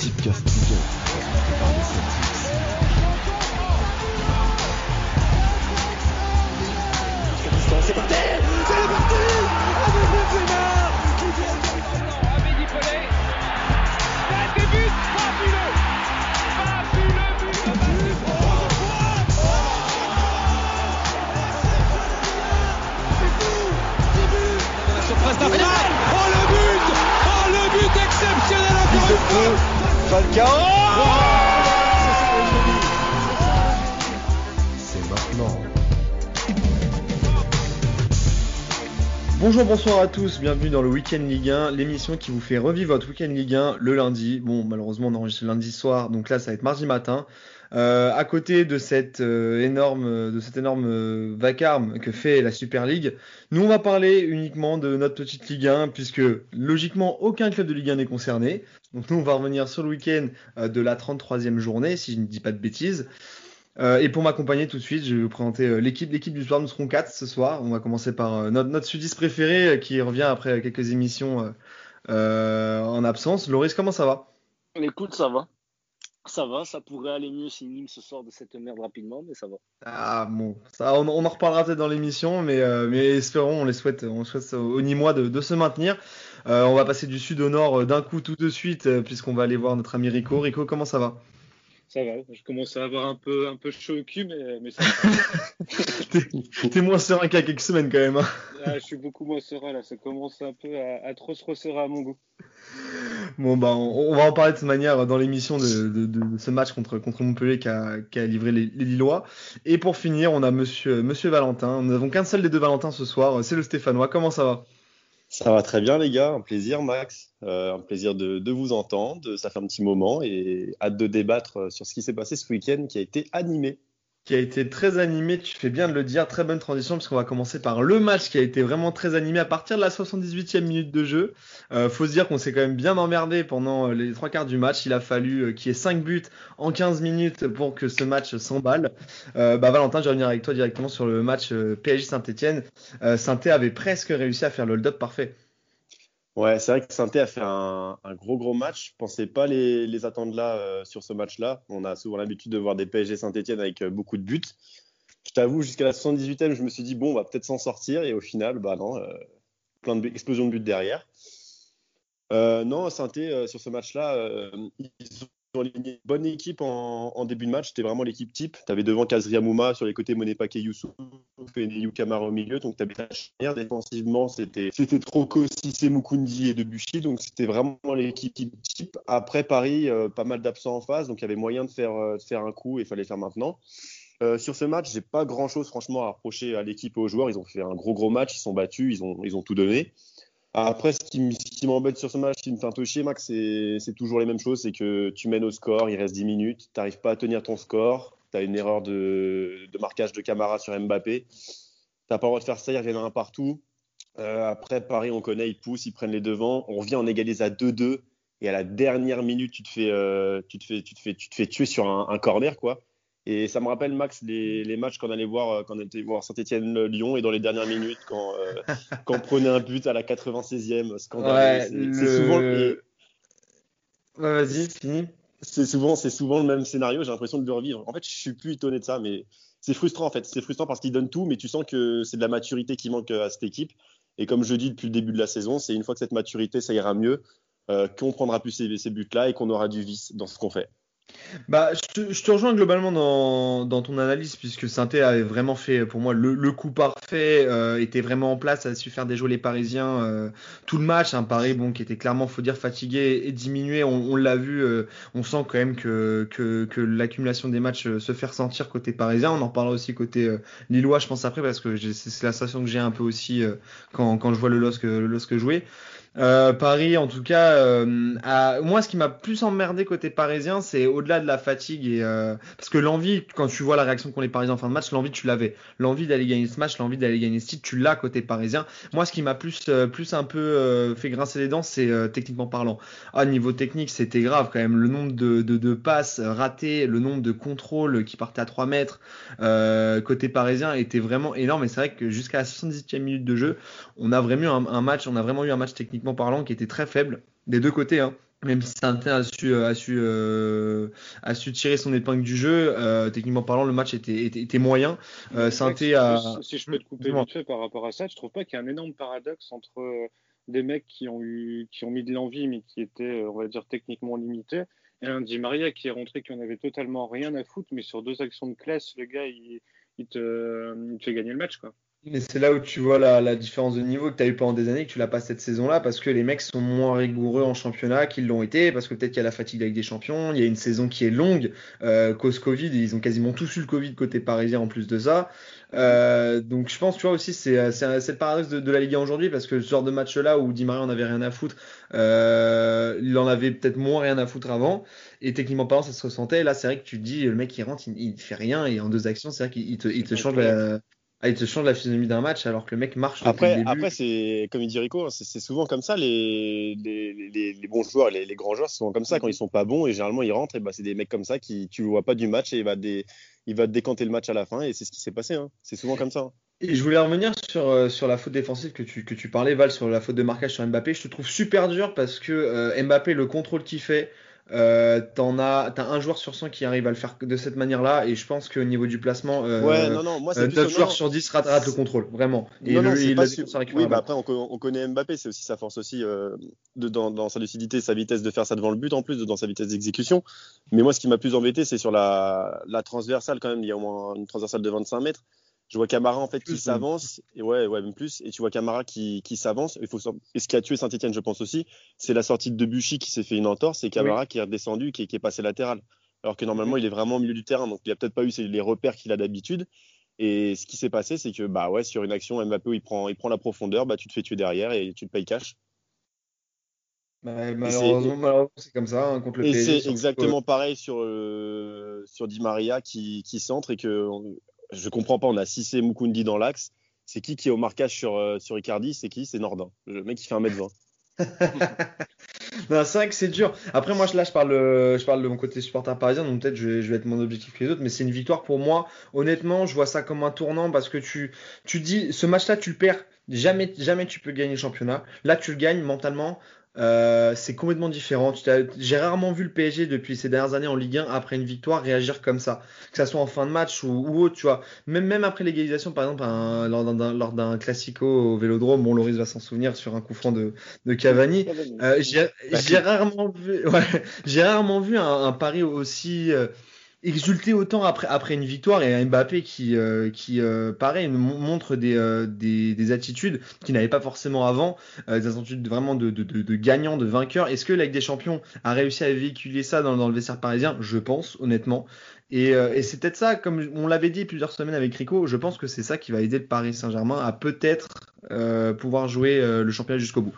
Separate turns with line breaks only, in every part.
Ligue
Bonjour, bonsoir à tous, bienvenue dans le Week-end Ligue 1, l'émission qui vous fait revivre votre Week-end Ligue 1 le lundi. Bon, malheureusement, on enregistre lundi soir, donc là, ça va être mardi matin. Euh, à côté de cette euh, énorme, de cet énorme euh, vacarme que fait la Super League, nous on va parler uniquement de notre petite Ligue 1, puisque logiquement aucun club de Ligue 1 n'est concerné. Donc nous on va revenir sur le week-end euh, de la 33e journée, si je ne dis pas de bêtises. Euh, et pour m'accompagner tout de suite, je vais vous présenter euh, l'équipe. L'équipe du soir, nous serons quatre ce soir. On va commencer par euh, notre, notre sudiste préféré qui revient après quelques émissions en absence. Loris, comment ça va?
Écoute, ça va. Ça va, ça pourrait aller mieux si Nîmes se sort de cette merde rapidement, mais ça va.
Ah bon, ça, on, on en reparlera peut-être dans l'émission, mais, mais espérons, on les souhaite, on souhaite aux Nîmois de, de se maintenir. On va passer du sud au nord d'un coup tout de suite, puisqu'on va aller voir notre ami Rico. Rico, comment ça va?
Ça va, je commence à avoir un peu, un peu chaud au cul, mais, mais ça va.
T'es moins serein qu'il y a quelques semaines quand même. hein.
Ah, je suis beaucoup moins serein là, ça commence un peu à, à trop se resserrer à mon goût.
Bon, bah, on, on va en parler de cette manière dans l'émission de, de, de ce match contre, contre Montpellier qui a, qui a livré les, les Lillois. Et pour finir, on a monsieur, monsieur Valentin. Nous n'avons qu'un seul des deux Valentins ce soir, c'est le Stéphanois. Comment ça va?
Ça va très bien les gars, un plaisir Max, Euh, un plaisir de, de vous entendre, ça fait un petit moment et hâte de débattre sur ce qui s'est passé ce week-end qui a été animé.
Qui a été très animé, tu fais bien de le dire, très bonne transition, puisqu'on va commencer par le match qui a été vraiment très animé à partir de la 78e minute de jeu. Euh, faut se dire qu'on s'est quand même bien emmerdé pendant euh, les trois quarts du match. Il a fallu euh, qu'il y ait 5 buts en 15 minutes pour que ce match s'emballe. Bah, Valentin, je vais revenir avec toi directement sur le match PSG Saint-Etienne. Saint-Etienne avait presque réussi à faire le hold-up parfait.
Ouais, c'est vrai que saint a fait un, gros gros match. Je pensais pas les, les attendre là euh, sur ce match-là. On a souvent l'habitude de voir des PSG Saint-Etienne avec euh, beaucoup de buts. Je t'avoue, jusqu'à la 78e, je me suis dit bon, on va peut-être s'en sortir et au final, bah non, euh, plein de buts- explosion de buts derrière. Non, saint sur ce match-là, ils ont bonne équipe en, début de match. C'était vraiment l'équipe type. Tu avais devant Kazri Amouma, sur les côtés Monepake Youssouf et Kamara au milieu. Donc tu avais ta charnière. Défensivement, c'était Trocco, Cissé, Mukundi et Debuchy. Donc c'était vraiment l'équipe type. Après Paris, euh, pas mal d'absents en face. Donc il y avait moyen de faire, euh, de faire un coup et il fallait faire maintenant. Euh, sur ce match, j'ai pas grand chose franchement à reprocher à l'équipe et aux joueurs. Ils ont fait un gros gros match, ils sont battus, ils ont, ils ont tout donné. Après, ce qui, m'embête sur ce match, ce qui me fait un peu chier, Max, c'est toujours les mêmes choses. C'est que tu mènes au score, il reste 10 minutes, tu n'arrives pas à tenir ton score, tu as une erreur de, marquage de Camara sur Mbappé. Tu n'as pas le droit de faire ça, ils reviennent à un partout. Euh, après, Paris, on connaît, ils poussent, ils prennent les devants. On revient, on égalise à 2-2. Et à la dernière minute, tu te fais, euh, tu te fais, tu te fais, tu te tuer sur un corner, quoi. Et ça me rappelle, Max, les, les matchs qu'on allait voir euh, quand on était voir Saint-Etienne-Lyon et dans les dernières minutes, quand, euh, quand on prenait un but à la 96e, scandaleux. C'est- souvent,
Ouais, vas-y, fini.
c'est souvent, souvent le même scénario. J'ai l'impression de le revivre. En fait, je suis plus étonné de ça, mais c'est frustrant en fait. C'est frustrant parce qu'ils donnent tout, mais tu sens que c'est de la maturité qui manque à cette équipe. Et comme je dis depuis le début de la saison, c'est une fois que cette maturité, ça ira mieux, euh, qu'on prendra plus ces, ces buts-là et qu'on aura du vice dans ce qu'on fait.
Bah, je te, je te rejoins globalement dans, dans ton analyse, puisque saint avait vraiment fait, pour moi, le, le coup parfait, euh, était vraiment en place, a su faire déjouer les Parisiens euh, tout le match. Un Paris bon, qui était clairement, faut dire, fatigué et diminué. On, on l'a vu, euh, on sent quand même que, que, que l'accumulation des matchs euh, se fait ressentir côté parisien. On en reparlera aussi côté euh, lillois, je pense, après, parce que c'est la sensation que j'ai un peu aussi euh, quand, quand je vois le LOSC, le LOSC jouer. Euh, Paris, en tout cas, euh, moi, ce qui m'a plus emmerdé côté parisien, c'est au-delà de la fatigue et euh, parce que l'envie, quand tu vois la réaction qu'ont les Parisiens en fin de match, l'envie tu l'avais, l'envie d'aller gagner ce match, l'envie d'aller gagner ce titre, tu l'as côté parisien. Moi, ce qui m'a plus, euh, plus un peu fait grincer les dents, c'est techniquement parlant. Ah, niveau technique, c'était grave quand même. Le nombre de, passes ratées, le nombre de contrôles qui partaient à 3 mètres côté parisien était vraiment énorme. Et c'est vrai que jusqu'à la 78e minute de jeu, on a vraiment eu un, un match, on a vraiment eu un match techniquement parlant qui était très faible des deux côtés. Hein. Même si Saint-Étienne a su, a, su, euh, a su tirer son épingle du jeu, euh, techniquement parlant, le match était, était, était moyen. Euh, Saint-Étienne a.
Si je peux te couper vite fait par rapport à ça, je trouve pas qu'il y a un énorme paradoxe entre euh, des mecs qui ont, eu, qui ont mis de l'envie mais qui étaient, on va dire, techniquement limités, et un Di Maria qui est rentré qui en avait totalement rien à foutre, mais sur deux actions de classe, le gars, il, il, te, il te fait gagner le match. Quoi.
Mais c'est là où tu vois la, la différence de niveau que tu as eu pendant des années, que tu l'as pas cette saison-là, parce que les mecs sont moins rigoureux en championnat qu'ils l'ont été, parce que peut-être qu'il y a la fatigue avec des champions, il y a une saison qui est longue, euh, cause Covid, ils ont quasiment tous eu le Covid côté parisien en plus de ça. Euh, donc je pense, tu vois aussi, c'est c'est c'est le paradoxe de, de la Ligue 1 aujourd'hui, parce que ce genre de match-là où Di Maria en avait rien à foutre, euh, il en avait peut-être moins rien à foutre avant, et techniquement parlant, ça se ressentait. Là, c'est vrai que tu te dis, le mec il rentre, il, il fait rien, et en deux actions, c'est vrai qu'il il te, il te change la, ah, il te change la physionomie d'un match alors que le mec marche
Après,
le début.
après c'est comme il dit Rico, hein, c'est souvent comme ça les, les, les, les bons joueurs, les, grands joueurs, c'est souvent comme ça quand ils sont pas bons et généralement ils rentrent et bah c'est des mecs comme ça qui tu le vois pas du match et il va dé, il va décanter le match à la fin et c'est ce qui s'est passé. Hein. C'est souvent comme ça. hein.
Et je voulais revenir sur, euh, sur la faute défensive que tu, que tu parlais, Val, sur la faute de marquage sur Mbappé. Je te trouve super dur parce que euh, Mbappé, le contrôle qu'il fait, euh, t'en as, t'as un joueur sur 100 qui arrive à le faire de cette manière-là. Et je pense qu'au niveau du placement, euh,
ouais, non, non, moi c'est
euh,
plus
9
non,
joueurs
non.
sur 10 ratent, ratent le contrôle, vraiment. Et
non, non,
il
pas Oui, bah après, on connaît Mbappé, c'est aussi sa force aussi euh, de, dans, dans sa lucidité, sa vitesse de faire ça devant le but, en plus de dans sa vitesse d'exécution. Mais moi, ce qui m'a plus embêté, c'est sur la, la transversale quand même. Il y a au moins une transversale de 25 mètres. Je vois Camara en fait qui s'avance, et ouais, ouais, même plus. Et tu vois Camara qui, qui s'avance. Il faut sor- et ce qui a tué Saint-Etienne, je pense aussi, c'est la sortie de Debuchy qui s'est fait une entorse et Camara qui est redescendu, qui, est- qui est passé latéral. Alors que normalement, il est vraiment au milieu du terrain, donc il a peut-être pas eu les repères qu'il a d'habitude. Et ce qui s'est passé, c'est que bah ouais, sur une action, Mbappé, où il prend, il prend la profondeur, bah tu te fais tuer derrière et tu te payes cash.
Bah, malheureusement, malheureusement, c'est comme ça hein, contre le
Et c'est
surtout,
exactement pareil sur, euh, sur Di Maria qui, qui centre et que on- je comprends pas. On a Cissé Mukundi dans l'axe. C'est qui qui est au marquage sur, euh, sur Icardi? C'est qui? C'est Nordin. Le mec qui fait 1m20.
Non, c'est vrai que c'est dur. Après, moi, là, je parle, euh, je parle de mon côté supporter parisien, donc peut-être je, je vais être moins objectif que les autres, mais c'est une victoire pour moi. Honnêtement, je vois ça comme un tournant parce que tu, tu dis, ce match-là, tu le perds. Jamais, jamais tu peux gagner le championnat. Là, tu le gagnes mentalement. Euh, c'est complètement différent. J'ai rarement vu le PSG depuis ces dernières années en Ligue 1 après une victoire réagir comme ça, que ça soit en fin de match ou, ou autre, tu vois. Même, même après l'égalisation, par exemple, un- lors d'un- lors d'un classico au Vélodrome, bon, Loris va s'en souvenir sur un coup franc de, de Cavani. Euh, j'ai j'ai rarement vu, ouais, rarement vu un, un pari aussi euh, exulté autant après, une victoire et Mbappé qui, euh, qui euh, pareil, montre des, euh, des, des attitudes qu'il n'avait pas forcément avant, des attitudes vraiment de, de, de, de gagnant, de vainqueur. Est-ce que la des Champions a réussi à véhiculer ça dans, le vestiaire parisien? Je pense, honnêtement. Et, et c'est peut-être ça, comme on l'avait dit plusieurs semaines avec Rico, je pense que c'est ça qui va aider le Paris Saint-Germain à peut-être pouvoir jouer le championnat jusqu'au bout.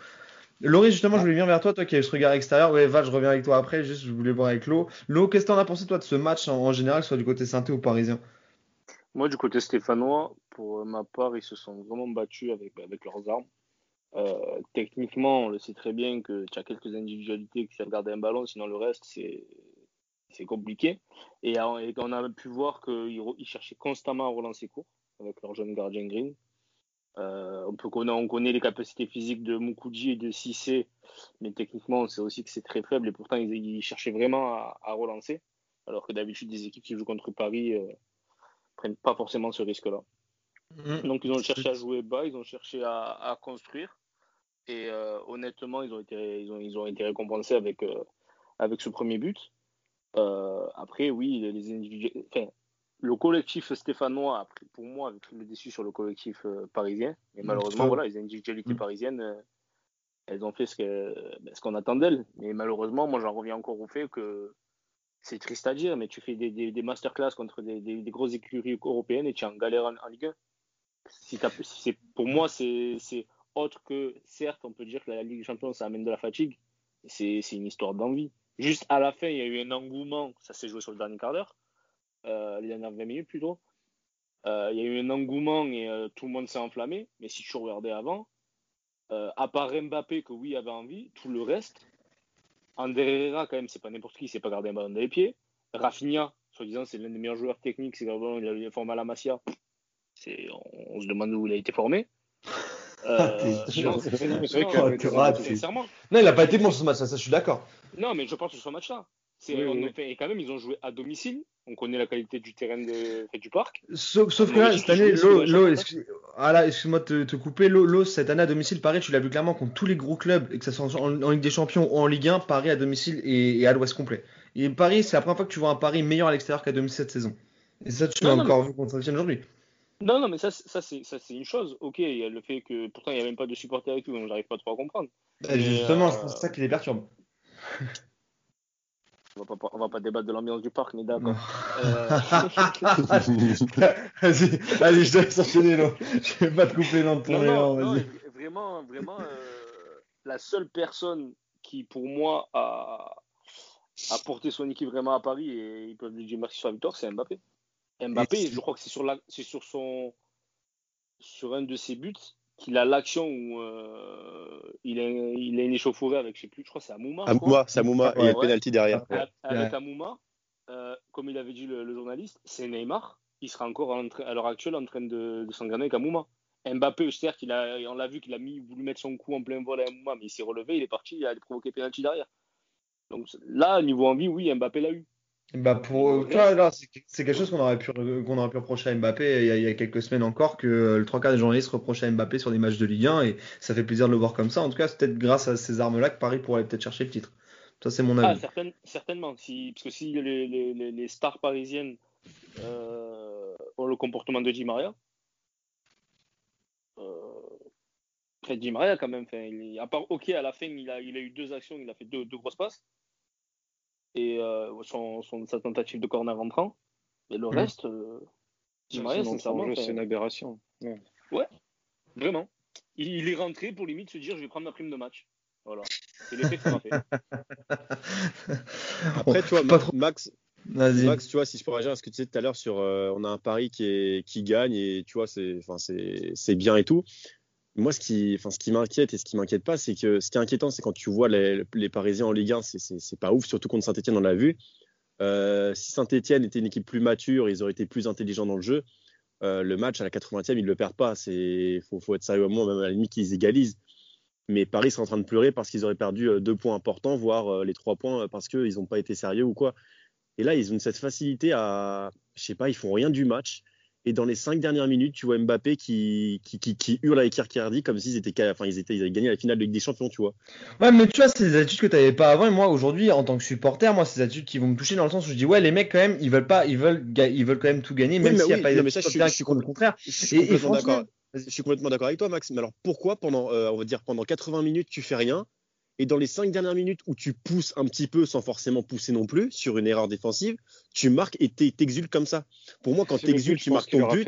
Laurie, justement, je voulais venir vers toi, toi qui as ce regard extérieur. Ouais, Val, je reviens avec toi après. Juste, je voulais voir avec Lo. Lo, qu'est-ce que t'en as pensé, toi, de ce match en, en général, soit du côté synthé ou parisien?
Moi, du côté stéphanois, pour ma part, ils se sont vraiment battus avec, avec leurs armes. Euh, techniquement, on le sait très bien que tu as quelques individualités qui savent garder un ballon, sinon le reste, c'est c'est compliqué. Et, on- et on a pu voir qu'ils cherchaient constamment à relancer court avec leur jeune gardien Green. Euh, on, peut on connaît les capacités physiques de Mukudi et de Cissé, mais techniquement, on sait aussi que c'est très faible et pourtant, ils, ils cherchaient vraiment à, à relancer. Alors que d'habitude, des équipes qui jouent contre Paris euh, prennent pas forcément ce risque-là. Donc ils ont cherché à jouer bas, ils ont cherché à, à construire. Et euh, honnêtement, ils ont été, ils ont, ils ont été récompensés avec, euh, avec ce premier but. Après, oui, les, enfin, le collectif stéphanois, a pris- pour moi, avait pris le dessus sur le collectif euh, parisien. Et malheureusement,
Mm.
voilà, les individualités
Mm.
parisiennes, euh, elles ont fait ce ben, qu'on attend d'elles. Mais malheureusement, moi, j'en reviens encore au fait que c'est triste à dire, mais tu fais des, des, des masterclass contre des, grosses écuries européennes et tu es en galère en, en Ligue 1. Si t'as- si c'est- pour moi, c'est autre que, certes, on peut dire que la Ligue des Champions, ça amène de la fatigue. C'est une histoire d'envie. Juste à la fin, il y a eu un engouement, ça s'est joué sur le dernier quart d'heure, les dernières 20 minutes plutôt. Euh, il y a eu un engouement et euh, tout le monde s'est enflammé. Mais si tu regardais avant, euh, à part Mbappé, que oui, avait envie, tout le reste, Herrera, quand même, c'est pas n'importe qui, c'est pas garder un ballon dans les pieds. Rafinha, soi-disant, c'est l'un des meilleurs joueurs techniques, c'est quand il a formé à la Masia. C'est, on, on se demande où il a été formé. Euh,
T'es
non, c'est-
vrai
raté.
sincèrement.
Non, il a pas été bon sur ce match, ça, je suis d'accord.
Non, mais je pense sur ce match-là. C'est,
Oui,
on
oui.
a fait- et quand même, ils ont joué à domicile. On connaît la qualité du terrain de, et du parc.
Sauf, que là, cette année, l'eau, excuse- ah là, excuse-moi de te, te couper, l'eau, cette année à domicile, Paris, tu l'as vu clairement contre tous les gros clubs, et que ça soit en, en Ligue des Champions ou en Ligue 1, Paris à domicile et, et à l'ouest complet. Et Paris, c'est la première fois que tu vois un Paris meilleur à l'extérieur qu'à domicile cette saison. Et ça, tu l'as encore vu contre Saint-Etienne aujourd'hui.
Non, non, mais ça, c'est- ça, c'est, une chose. Ok, il y a le fait que pourtant, il n'y a même pas de supporters et tout, donc j'arrive pas trop à comprendre. Mais,
justement,
euh,
c'est ça qui les perturbe.
On va pas, on va pas débattre de l'ambiance du parc, mais d'accord. Euh,
vas-y, allez, je te laisse enchaîner, l'eau. Je vais pas te couper dans ton
non,
élan,
non, non,
vas-y.
vraiment, vraiment, euh, la seule personne qui, pour moi, a, a porté son équipe vraiment à Paris, et ils peuvent lui dire merci sur la victoire, c'est Mbappé. Mbappé,
Et-
je crois que c'est sur, la, c'est sur, son, sur un de ses buts qu'il a l'action où euh, il, a, il a une échauffourée avec, je sais plus, je crois que c'est Amouma.
Amouma, c'est Amouma, et il y a
Ouais.
penalty derrière.
Avec
Ouais.
Amouma, euh, comme il avait dit le, le journaliste, c'est Neymar. Il sera encore à l'heure actuelle en train de, de s'engrainer avec Amouma. Mbappé, certes, il a, on l'a vu qu'il a mis, voulu mettre son coup en plein vol à Amouma, mais il s'est relevé, il est parti, il a provoqué penalty derrière. Donc là, niveau envie, oui, Mbappé l'a eu.
Bah pour là, c'est quelque chose qu'on aurait pu qu'on aurait pu reprocher à Mbappé il y, a, il y a quelques semaines encore que euh, le trois quarts des journalistes reprochaient à Mbappé sur des matchs de Ligue 1 et ça fait plaisir de le voir comme ça. En tout cas, c'est peut-être grâce à ces armes-là que Paris pourrait peut-être chercher le titre. Ça, c'est mon
Ah,
avis.
certaine- certainement. Si, parce que si les, les- stars parisiennes euh, ont le comportement de Di Maria, euh, après Di Maria, quand même, il à part, ok, à la fin, il a, il a eu deux actions, il a fait deux, deux grosses passes. Et euh, son, son- sa tentative de corner rentrant. Et le
Mhm.
reste, euh, sincèrement,
jeu, c'est une aberration. Ouais.
vraiment. Il, il est rentré pour limite se dire je vais prendre ma prime de match. Voilà. C'est l'effet que ça m'a fait.
Après, tu vois, Max. Max, tu vois, si je peux réagir à ce que tu disais tout à l'heure sur euh, on a un pari qui, est, qui gagne et tu vois, c'est enfin, c'est c'est bien et tout. Moi, ce qui, m'inquiète et ce qui m'inquiète pas, c'est que ce qui est inquiétant, c'est quand tu vois les, Parisiens en Ligue 1, c'est- pas ouf, surtout contre Saint-Etienne, on l'a vu. Euh, si Saint-Etienne était une équipe plus mature, ils auraient été plus intelligents dans le jeu. euh, le match à la 80e, ils le perdent pas. C'est faut, être sérieux un moment, même à la limite qu'ils égalisent. Mais Paris sera en train de pleurer parce qu'ils auraient perdu euh, deux points importants, voire les trois points parce qu'ils n'ont pas été sérieux ou quoi. Et là, ils ont cette facilité à, je sais pas, ils font rien du match. Et dans les cinq dernières minutes, tu vois Mbappé qui, qui, qui, qui hurle avec Icardi comme s'ils étaient, enfin, ils étaient, ils avaient gagné la finale de Ligue des Champions, tu vois.
Ouais, mais tu vois, c'est des attitudes que tu n'avais pas avant. Et moi, aujourd'hui, en tant que supporter, moi, c'est des attitudes qui vont me toucher dans le sens où je dis, ouais, les mecs, quand même, ils veulent pas, ils veulent, ils veulent quand même tout gagner, même s'il n'y a
oui,
pas
non, mais ça, je suis- je
font le contraire.
Je suis
Et-
complètement d'accord. Je suis complètement d'accord avec toi, Max. Mais alors pourquoi pendant, euh, on va dire pendant 80 minutes, tu fais rien et dans les cinq dernières minutes où tu pousses un petit peu sans forcément pousser non plus sur une erreur défensive, tu marques et t'es- t'exultes comme ça. Pour moi, quand t'exultes, tu marques ton but.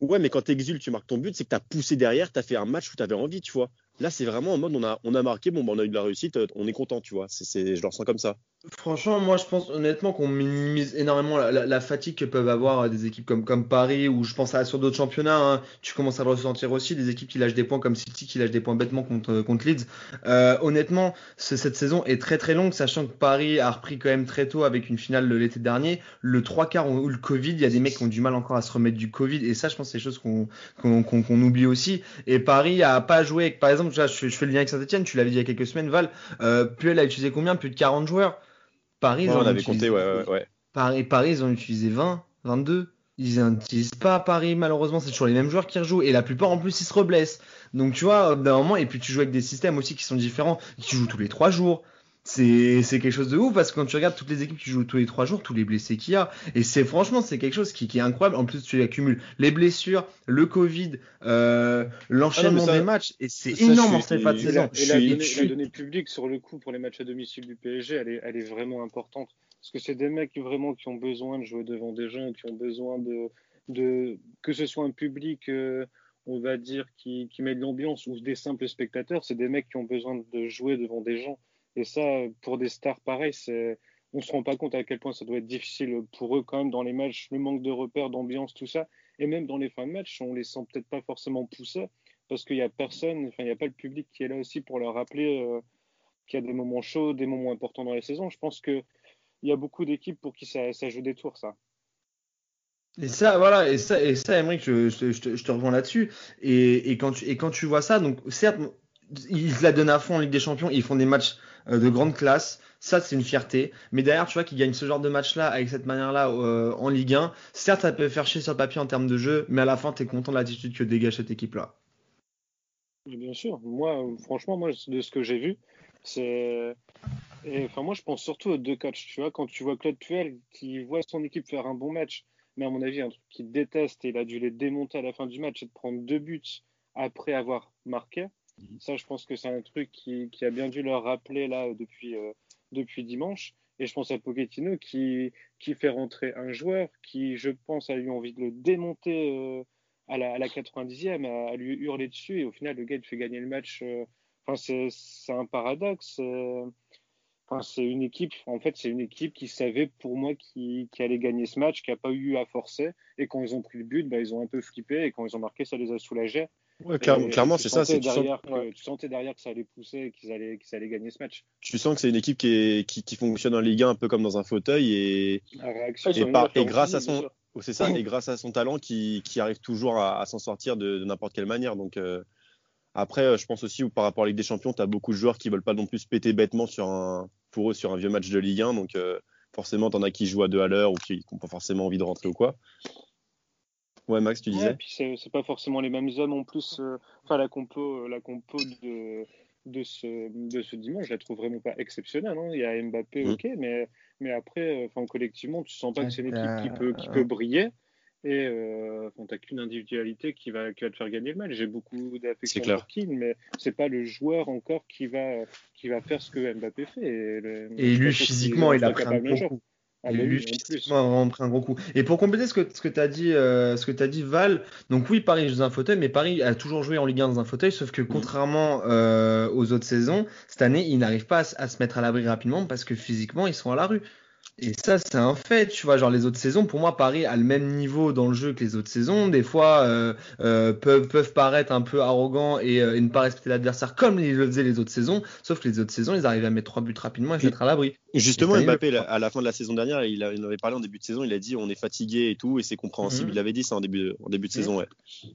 Ouais, mais quand t'exultes, tu marques ton but, c'est que t'as poussé derrière, t'as fait un match où t'avais envie, tu vois. Là, c'est vraiment en mode on a, on a marqué, bon, bah, on a eu de la réussite, euh, on est content, tu vois. C'est, je le ressens comme ça.
Franchement, moi je pense honnêtement qu'on minimise énormément la, fatigue que peuvent avoir des équipes comme, comme Paris ou je pense à sur d'autres championnats. hein. tu commences à le ressentir aussi, des équipes qui lâchent des points comme City qui lâchent des points bêtement contre, contre Leeds. Euh, honnêtement, ce- cette saison est très très longue, sachant que Paris a repris quand même très tôt avec une finale l'été dernier. Le trois quarts ont eu le Covid, il y a des mecs qui ont du mal encore à se remettre du Covid et ça, je pense, c'est des choses qu'on qu'on qu'on- qu'on oublie aussi. Et Paris a pas joué avec, par exemple, je, fais- je fais le lien avec Saint-Etienne, tu l'avais dit il y a quelques semaines, Val. Euh, Puel a utilisé combien? Plus de 40 joueurs. Paris, ils
Ouais,
en
on
ont
avait
utilisé-
compté, ouais, ouais.
Paris, Paris, ils ont utilisé 20, 22. Ils n'utilisent pas à Paris, malheureusement, c'est toujours les mêmes joueurs qui rejouent. Et la plupart, en plus, ils se reblessent. Donc, tu vois, d'un moment, et puis tu joues avec des systèmes aussi qui sont différents. Tu joues tous les trois jours. C'est c'est quelque chose de ouf parce que quand tu regardes toutes les équipes qui jouent tous les trois jours, tous les blessés qu'il y a, et c'est franchement c'est quelque chose qui, qui est incroyable. En plus tu accumules les blessures, le Covid, euh, l'enchaînement
Ah ça-
des matchs, et c'est énorme en cette fin de
et
saison.
la, et
suis-
donnée publique sur le coup pour les matchs à domicile du PSG, elle est, elle est vraiment importante. Parce que c'est des mecs vraiment qui ont besoin de jouer devant des gens, qui ont besoin de, de que ce soit un public, euh, on va dire, qui, qui met de l'ambiance ou des simples spectateurs, c'est des mecs qui ont besoin de jouer devant des gens. Et ça, pour des stars pareils, c'est, on se rend pas compte à quel point ça doit être difficile pour eux quand même dans les matchs, le manque de repères, d'ambiance, tout ça. Et même dans les fins de match, on les sent peut-être pas forcément pousser parce qu'il y a personne, enfin il n'y a pas le public qui est là aussi pour leur rappeler euh, qu'il y a des moments chauds, des moments importants dans les saisons. Je pense que il y a beaucoup d'équipes pour qui ça, joue des tours, ça.
Et ça, voilà, et ça, et ça, Emmerich, je, te- je rejoins là-dessus. Et, quand tu, et quand tu vois ça, donc certes, ils la donnent à fond en Ligue des Champions, ils font des matchs de grande classe. Ça, c'est une fierté. Mais derrière, tu vois qu'ils gagnent ce genre de match-là avec cette manière-là euh, en Ligue 1. Certes, ça peut faire chier sur le papier en termes de jeu, mais à la fin, t'es content de l'attitude que dégage cette équipe-là.
Bien sûr. Moi, euh, franchement, moi, de ce que j'ai vu, c'est. Enfin, moi, je pense surtout aux deux coachs. Tu vois, quand tu vois Claude Puel qui voit son équipe faire un bon match, mais à mon avis, un truc qu'il déteste et il a dû les démonter à la fin du match et de prendre deux buts après avoir marqué. Ça, je pense que c'est un truc qui, a bien dû leur rappeler là depuis, euh, dimanche. Et je pense à Pochettino qui, fait rentrer un joueur qui, je pense, a eu envie de le démonter euh, à, la, à la 90e, à, lui hurler dessus. Et au final, le gars, il fait gagner le match. euh, Enfin, c'est un paradoxe. Enfin, c'est une équipe, en fait, c'est une équipe qui savait pour moi qui allait gagner ce match, qui n'a pas eu à forcer. Et quand ils ont pris le but, bah, ils ont un peu flippé. Et quand ils ont marqué, ça les a soulagés.
Ouais, clairement,
tu
c'est ça.
sentais
c'est- Tu sens,
derrière que-
ouais.
tu sentais derrière que ça allait pousser qu'ils allaient, qu'ils allaient gagner ce match.
tu sens que c'est une équipe qui, est, qui, qui fonctionne en Ligue 1 un peu comme dans un fauteuil et,
réaction,
et, par- grâce à son, oh, c'est ça, et grâce à son talent qui, qui arrive toujours à, à s'en sortir de, de n'importe quelle manière. Donc euh, après, euh, je pense aussi où par rapport à la Ligue des Champions, tu as beaucoup de joueurs qui veulent pas non plus se péter bêtement sur un, pour eux sur un vieux match de Ligue 1. Donc euh, forcément, t'en as qui jouent à deux à l'heure ou qui n'ont pas forcément envie de rentrer ou quoi. Ouais, Max, tu
Ouais,
disais
puis c'est pas forcément les mêmes hommes en plus. euh, Enfin, la compo, la compo de, de, ce, de ce dimanche, je la trouve vraiment pas exceptionnelle. hein. Il y a Mbappé,
Mhm.
ok, mais, mais après, euh, enfin, collectivement, tu sens pas que c'est une équipe qui
Euh,
peut, qui peut briller. Et euh, enfin, t'as qu'une individualité qui va, qui va te faire gagner le match. J'ai beaucoup d'affection pour Keane, mais c'est pas le joueur encore qui va, qui va faire ce que Mbappé fait. Et, le-
Et lui, physiquement,
en
il a
sera Ah
Et
bah
lui, pris un gros coup. Pour compléter ce que, ce que tu as dit, euh, ce que t'as dit, Val, donc oui, Paris joue dans un fauteuil, mais Paris a toujours joué en Ligue 1 dans un fauteuil, sauf que contrairement euh, aux autres saisons, cette année, ils n'arrivent pas à se mettre à l'abri rapidement parce que physiquement, ils sont à la rue. Et ça, c'est un fait, tu vois. Genre, les autres saisons, pour moi, Paris a le même niveau dans le jeu que les autres saisons. Des fois, euh, euh, peuvent, peuvent paraître un peu arrogants et, euh, et ne pas respecter l'adversaire comme ils le faisaient les autres saisons. Sauf que les autres saisons, ils arrivaient à mettre trois buts rapidement et se
Et-
mettre à l'abri.
Justement, Mbappé,
le-
à la fin de la saison dernière, il, en avait parlé en début de saison, il a dit on est fatigué et tout, et c'est compréhensible.
Mhm.
Il avait dit ça en début de, en début de
Mhm.
saison, ouais.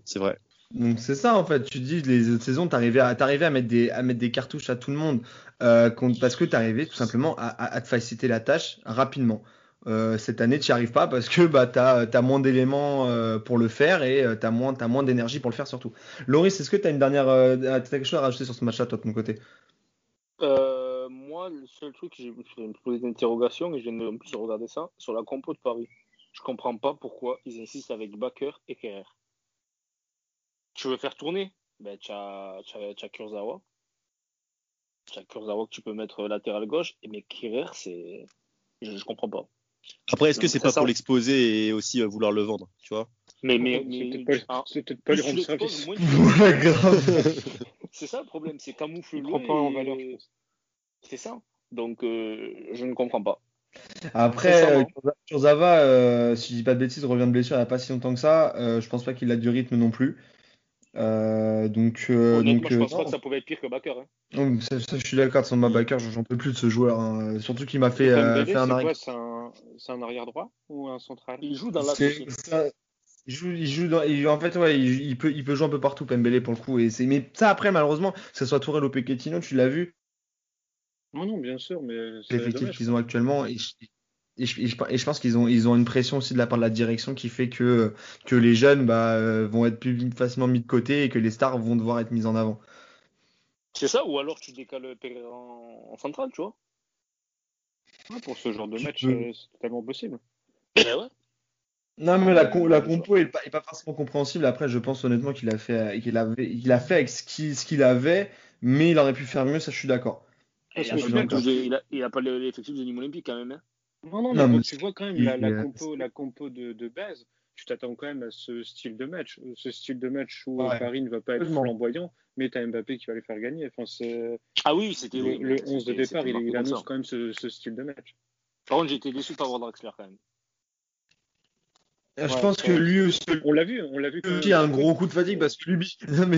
C'est vrai.
Donc c'est ça en fait, tu dis les autres saisons, t'arrivais à, à mettre des à mettre des cartouches à tout le monde euh, parce que t'arrivais tout simplement à, te faciliter la tâche rapidement. Euh, cette année, tu n'y arrives pas parce que bah t'as as moins d'éléments euh, pour le faire et euh, t'as moins t'as moins d'énergie pour le faire surtout. Loris, est-ce que t'as une dernière euh, t'as quelque chose à rajouter sur ce match-là toi de ton côté?
Moi, le seul truc, je me poser des interrogations et je viens de plus regarder ça sur la compo de Paris. Je comprends pas pourquoi ils insistent avec Bakker et Kerrer. Tu veux faire tourner ben, Tu as, tu as, tu as Kurzawa. Tu as Kurzawa que tu peux mettre latéral gauche. Et mais Kerrer, c'est. Je, je comprends pas.
Après, est-ce que c'est pas
ça.
pour l'exposer et aussi euh, vouloir le vendre, tu vois?
Mais, mais,
peut-être pas,
ah,
c'est peut-être pas lui rendre service.
ça le problème, c'est camoufle
pas en valeur, pense.
C'est ça. Donc, euh, je ne comprends pas.
Après, Kurzawa, euh, si je dis pas de bêtises, revient de blessure il n'y a pas si longtemps que ça. Euh, je pense pas qu'il a du rythme non plus. Euh, donc, euh, donc
je
euh,
pense pas
non.
que ça pouvait être pire que Bakker. Hein.
Donc, ça, ça, je suis d'accord, son Babacar, j'en peux plus de ce joueur. hein. Surtout qu'il m'a fait, euh, fait un
quoi C'est un, c'est un arrière droit ou un central?
Il joue dans la
ça- il joue, il joue dans, il- en fait, ouais, il, il peut, il peut jouer un peu partout, Pembele pour le coup. Et c'est, mais ça après, malheureusement, que ce soit Tourelle ou Pochettino, tu l'as vu,
Non, non, bien sûr, mais c'est
l'effectif
dommage.
qu'ils ont actuellement. Et et je- et je- et je pense qu'ils ont, ils ont une pression aussi de la part de la direction qui fait que, que les jeunes bah, euh, vont être plus facilement mis de côté et que les stars vont devoir être mises en avant.
C'est ça, ou alors tu décales Pereira en, en centrale, tu vois.
Ouais, Pour ce genre de match, euh, c'est totalement possible.
Ben ouais.
Non, mais la, com- la compo est pas, forcément compréhensible. Après, je pense honnêtement qu'il a fait, qu'il avait, qu'il a fait avec ce qu'il, avait, mais il aurait pu faire mieux, ça je suis d'accord.
Il, a
que
pas l'effectif de Nîmes Olympique quand même. Hein.
Non, non, mais
Non, mais
tu vois quand même la, compo, la compo de, de base, tu t'attends quand même à ce style de match. Ce style de match où
Ouais.
Paris ne va pas être flamboyant, mais tu as Mbappé qui va les faire gagner. Enfin,
Ah oui, c'était
le,
oui,
le
c'était-
11 de départ, il, annonce quand même ce, ce style de match.
Par contre, été déçu de pas voir Draxler quand même.
Je
Ouais,
pense que lui aussi,
On l'a vu, on l'a vu.
aussi
même.
a un gros coup de fatigue parce que lui, non mais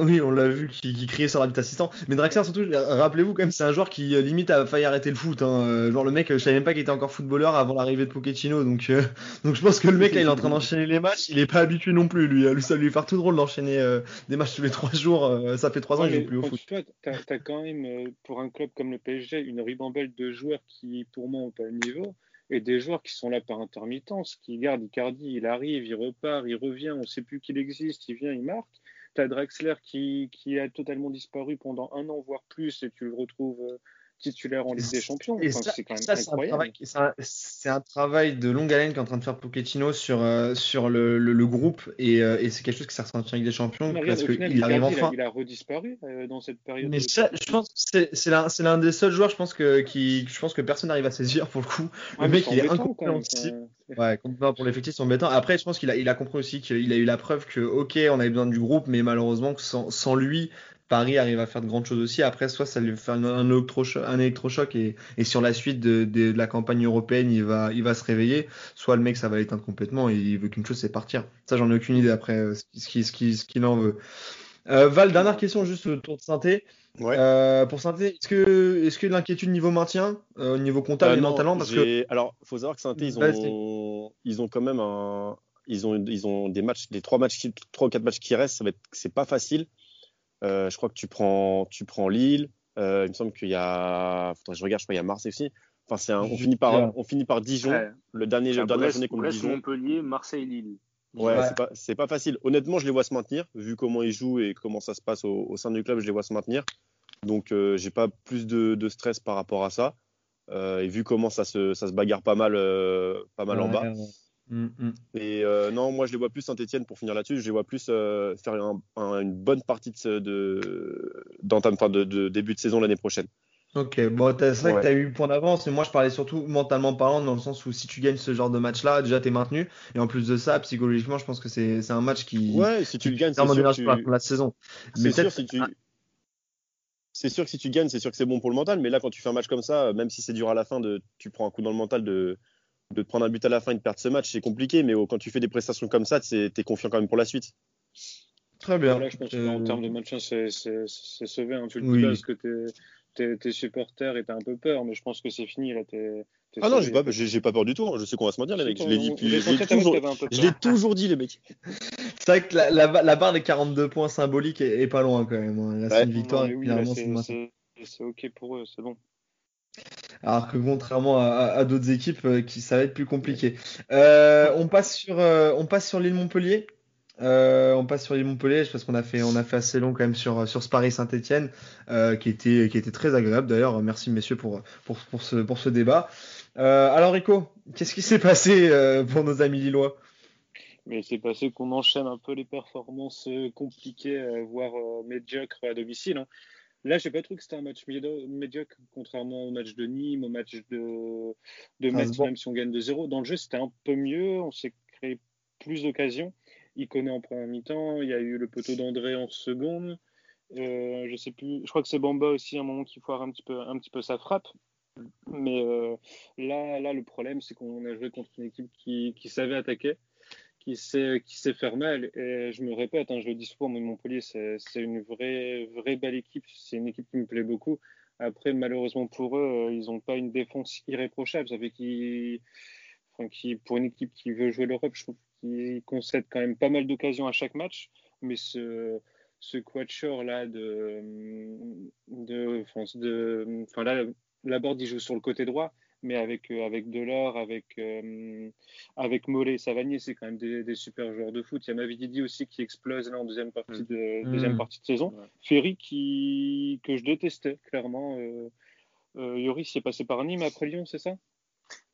oui, on l'a vu qui, qui criait sur l'arbitre assistant. Mais Draxler surtout, rappelez-vous quand même, c'est un joueur qui euh, limite a failli arrêter le foot. Hein. Euh, Genre le mec, euh, je savais même pas qu'il était encore footballeur avant l'arrivée de Pochettino. Donc, euh, donc je pense que le mec là, il est en train d'enchaîner les matchs. Il est pas habitué non plus lui. Lui, ça lui faire tout drôle d'enchaîner euh, des matchs tous les trois jours. euh, ça fait trois ans qu'il joue plus au foot.
tu t'as quand même, euh, pour un club comme le PSG, une ribambelle de joueurs qui, pour moi, ont pas le niveau, et des joueurs qui sont là par intermittence, qui gardent Icardi, il arrive, il repart, il revient, on sait plus qu'il existe, il vient, il marque. T'as Drexler qui, qui a totalement disparu pendant un an, voire plus, et tu le retrouves euh, titulaire en Ligue des Champions.
Et
Enfin, c'est quand même
ça, c'est un,
incroyable.
travail, c'est un- c'est un travail de longue haleine qu'est en train de faire Pochettino sur, euh, sur le, le- le groupe et, euh, et c'est quelque chose qui s'est ressenti en Ligue des Champions
Mais
parce qu'il arrive
Icardi, il a-
enfin.
il a redisparu euh, dans cette période.
Mais
de-
ça, je pense que c'est l'un des seuls joueurs, je pense que qui, je pense que personne n'arrive à saisir pour le coup.
Ouais,
le mec, il est incompréhensible.
enfin,
Ouais, pour l'effectif, c'est embêtant. Après, je pense qu'il a, il a compris aussi qu'il a eu la preuve que, ok, on avait besoin du groupe, mais malheureusement sans, sans lui, Paris arrive à faire de grandes choses aussi. Après, soit ça lui fait un, un électrochoc, un électrochoc et, et sur la suite de, de- de la campagne européenne, il va, il va se réveiller. Soit le mec, ça va l'éteindre complètement et il veut qu'une chose, c'est partir. Ça, j'en ai aucune idée après euh, ce qu'il ce qui, ce en veut. Euh, Val, dernière question juste autour de Synthé.
Ouais.
Euh, pour Synthé, est-ce que, est-ce que l'inquiétude niveau maintien, euh, au niveau comptable et mentalement, parce que
Alors, faut savoir que Saint-Étienne, ils ont... ils ont quand même un. Ils ont, ils ont des matchs, les trois matchs, trois ou quatre matchs qui restent, ça va être, c'est pas facile. Euh, je crois que tu prends, tu prends Lille. Euh, il me semble qu'il y a, faudrait que je regarde, je crois qu'il y a Marseille aussi. Enfin, c'est un... on finit par, on finit par Dijon,
Ouais.
le dernier, la dernière journée contre
Brest,
Dijon.
Montpellier, Marseille, Lille.
Ouais,
Ouais.
c'est pas, c'est pas facile. Honnêtement, je les vois se maintenir. Vu comment ils jouent et comment ça se passe au, au sein du club, je les vois se maintenir. Donc, euh, j'ai pas plus de, de stress par rapport à ça. Euh, et vu comment ça se, ça se bagarre pas mal, euh, pas mal en bas.
Mm, mm.
Et euh, non, moi, je les vois plus Saint-Etienne pour finir là-dessus. Je les vois plus euh, faire un- un- une bonne partie de, ce- de, d'entame- enfin, de, de début de saison l'année prochaine.
Ok, bon, c'est vrai
Ouais.
que tu as eu point d'avance, mais moi je parlais surtout mentalement parlant, dans le sens où si tu gagnes ce genre de match-là, déjà t'es maintenu, et en plus de ça, psychologiquement, je pense que c'est un match qui
Ouais, si tu le gagnes, c'est sûr,
pour la
tu-
fin de la saison.
c'est
Mais
sûr
peut-être
si tu.
Ah.
C'est sûr que si tu gagnes, c'est sûr que c'est bon pour le mental. Mais là, quand tu fais un match comme ça, même si c'est dur à la fin, de, tu prends un coup dans le mental de, de te prendre un but à la fin et de perdre ce match, c'est compliqué. Mais oh, quand tu fais des prestations comme ça, tu es confiant quand même pour la suite.
très bien.
Là, je pense
Euh,
qu'en termes de maintien, c'est c'est- sauvé. Hein. Tu le
Oui.
dis parce que t'es supporter et t'as un peu peur, mais je pense que c'est fini. Là,
Ah non, j'ai pas, pas peur du tout. hein. Je sais qu'on va se mentir, les mecs. Je l'ai dit, toujours, je toujours dit, les mecs.
C'est vrai que la, la, la barre des 42 points symboliques est, est pas loin quand même. hein. Là, c'est
Ouais.
une victoire,
oui,
c'est
ok pour eux, c'est bon.
Alors que contrairement à, d'autres équipes, euh, ça va être plus compliqué. Euh, on passe sur, euh, on passe l'île Montpellier. Euh, on passe sur l'île Montpellier parce qu'on a fait, assez long quand même sur, ce Paris Saint-Etienne, euh, qui était, très agréable d'ailleurs. Merci messieurs pour, ce, débat. Alors Rico, qu'est-ce qui s'est passé pour nos amis lillois?
Mais c'est passé qu'on enchaîne un peu les performances compliquées, voire médiocres à domicile. hein. Là, j'ai pas trouvé que c'était un match médiocre, contrairement au match de Nîmes, au match de, de Metz, même si on gagne de zéro. Dans le jeu, c'était un peu mieux. On s'est créé plus d'occasions. Il connaît en première mi-temps. Il y a eu le poteau d'André en seconde. Euh, je sais plus. Je crois que c'est Bamba aussi à un moment qui foire un petit peu, un petit peu sa frappe. Mais euh, là, là, le problème, c'est qu'on a joué contre une équipe qui, qui savait attaquer, qui sait, qui sait faire mal. Et je me répète, hein, je le dis souvent, mais Montpellier, c'est une vraie, vraie belle équipe. C'est une équipe qui me plaît beaucoup. Après, malheureusement pour eux, euh, ils n'ont pas une défense irréprochable. Fait qu'ils, enfin, qui, pour une équipe qui veut jouer l'Europe, je trouve qu'ils concèdent quand même pas mal d'occasions à chaque match. Mais ce, ce quatuor là de, de, enfin, de, enfin là, Laborde il joue sur le côté droit, mais avec euh, avec Delors, avec euh, avec Mollet, et Savanier, c'est quand même des, des super joueurs de foot. Il y a Mavididi aussi qui explose là en deuxième partie de
Mm.
deuxième partie de saison.
Ouais.
Ferry qui que je détestais clairement. Euh, euh, Yoris est passé par Nîmes après Lyon, c'est ça?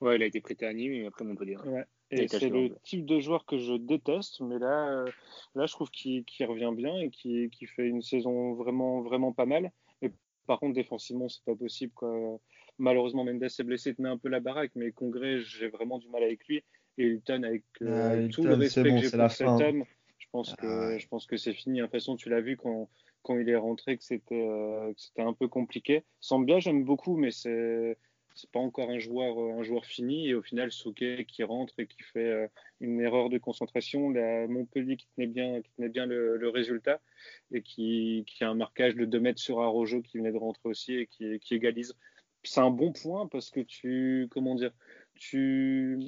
Ouais, il a été prêté à Nîmes et après Montpellier.
Ouais. Et c'est le type de joueur que je déteste, mais là, euh, là je trouve qu'il revient bien et qu'il qu'il fait une saison vraiment, vraiment pas mal. Mais par contre, défensivement, c'est pas possible. Quoi. Malheureusement, Mendes est blessé, tenait un peu la baraque, mais Congrès, j'ai vraiment du mal avec lui. Et Hilton, avec, euh,
Ah,
avec tout le respect
bon,
que j'ai pour cet homme, je pense que,
Ah ouais.
je pense que c'est fini. De toute façon, tu l'as vu quand, quand il est rentré que c'était euh, que c'était un peu compliqué. Sambia, j'aime beaucoup, mais c'est c'est pas encore un joueur, euh, un joueur fini. Et au final, Souquet qui rentre et qui fait une erreur de concentration, la Montpellier qui tenait bien, qui tenait bien le, le résultat et qui, qui, a un marquage de 2 mètres sur Arrojo qui venait de rentrer aussi et qui, qui égalise. C'est un bon point parce que tu, comment dire, tu,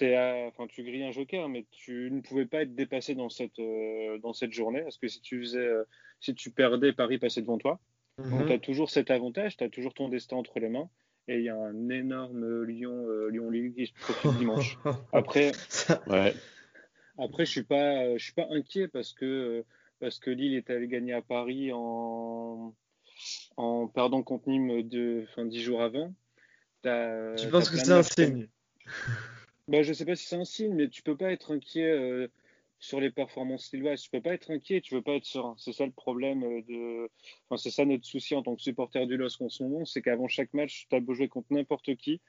à, enfin, tu grilles un joker, mais tu ne pouvais pas être dépassé dans cette, euh, dans cette journée parce que si tu faisais, euh, si tu perdais, Paris passait devant toi.
Mhm.
tu as toujours cet avantage, tu as toujours ton destin entre les mains. Et il y a un énorme Lyon, euh, Lyon Lille qui se profile dimanche. Après,
Ouais.
après je suis pas, je suis pas inquiet parce que parce que Lille est allé gagner à Paris en en perdant contre Nîmes de, fin, dix jours avant.
Tu penses que c'est un signe
bah, je sais pas si c'est un signe, mais tu peux pas être inquiet euh, sur les performances lilloises. Tu peux pas être inquiet, tu veux pas être serein. C'est ça le problème euh, de. Enfin, c'est ça notre souci en tant que supporter du LOSC en ce moment, c'est qu'avant chaque match, tu as beau jouer contre n'importe qui,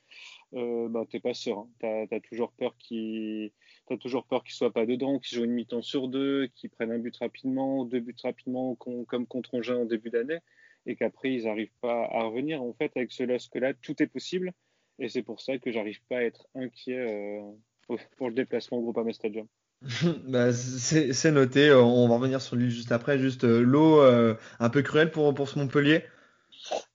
euh, bah, t'es pas serein. Tu as, toujours peur qu'ils T'as toujours peur qu'ils soient pas dedans, qu'ils jouent une mi-temps sur deux, qu'ils prennent un but rapidement, deux buts rapidement, com- comme contre Angers en début d'année, et qu'après ils n'arrivent pas à revenir. En fait, avec ce LOSC-là, tout est possible. Et c'est pour ça que j'arrive pas à être inquiet euh, pour- pour le déplacement au Groupama Stadium.
Bah, c'est c'est noté, euh, on va revenir sur lui juste après. Juste euh, l'eau euh, un peu cruelle pour, pour ce Montpellier?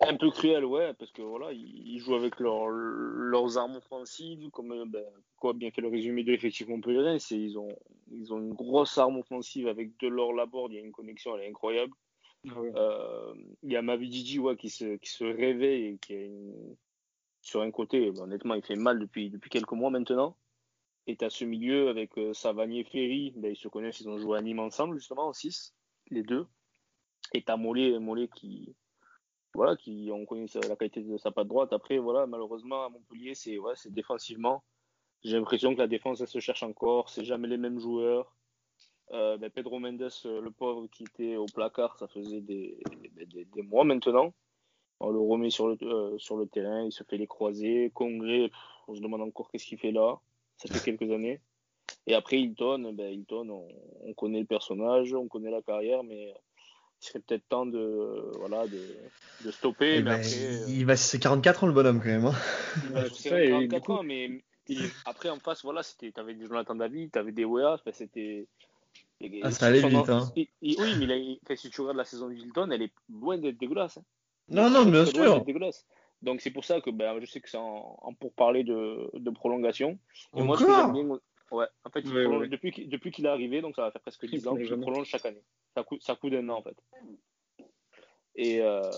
Un peu cruel, ouais, parce que voilà, ils jouent avec leur- leurs armes offensives, comme ben, quoi, bien fait le résumé de l'effectif montpellierin, c'est ils ont, ils ont une grosse arme offensive avec Delors Laborde, il y a une connexion, elle est incroyable. Euh, il y a ouais, qui, se, qui se réveille et qui a une- sur un côté, honnêtement, il fait mal depuis, depuis quelques mois maintenant. Et à ce milieu avec euh, Savanier Ferry, ben, ils se connaissent, ils ont joué à Nîmes ensemble, justement, en 6, les deux. Et t'as Mollet, Mollet qui, voilà, qui on connaît la qualité de sa patte droite. Après, voilà, malheureusement, à Montpellier, c'est ouais, c'est défensivement. J'ai l'impression que la défense, elle se cherche encore. C'est jamais les mêmes joueurs. Euh, ben, Pedro Mendes, euh, le pauvre qui était au placard, ça faisait des, ben, des, des mois maintenant. On le remet sur le, euh, sur le terrain, il se fait les croisés. Congrès, pff, on se demande encore qu'est-ce qu'il fait là. Ça fait quelques années. Et après, Hilton, ben, Hilton on, on connaît le personnage, on connaît la carrière, mais il serait peut-être temps de, voilà, de, de stopper.
Eh
mais
ben,
après, euh,
il va c'est 44 ans le bonhomme quand même. hein.
C'est
sais,
ça, et
44
du coup-
ans, mais après en face, voilà, c'était, t'avais des Jonathan David, t'avais des Wea, enfin, c'était.
Ah, ça allait vite, hein.
oui, mais il a- si tu regardes la saison de Hilton, elle est loin d'être dégueulasse. hein.
Non, non, bien sûr.
Donc c'est pour ça que ben, je sais que c'est en, en pour parler de, de prolongation. Et moi, ce que
Encore?
j'aime bien, ouais, en fait, il
Ouais,
prolonge-
ouais.
depuis, qu'il- depuis qu'il est arrivé, donc ça va faire presque 10 ans,
an.
prolonge chaque année. Ça coûte, ça coûte un an en fait. Et euh,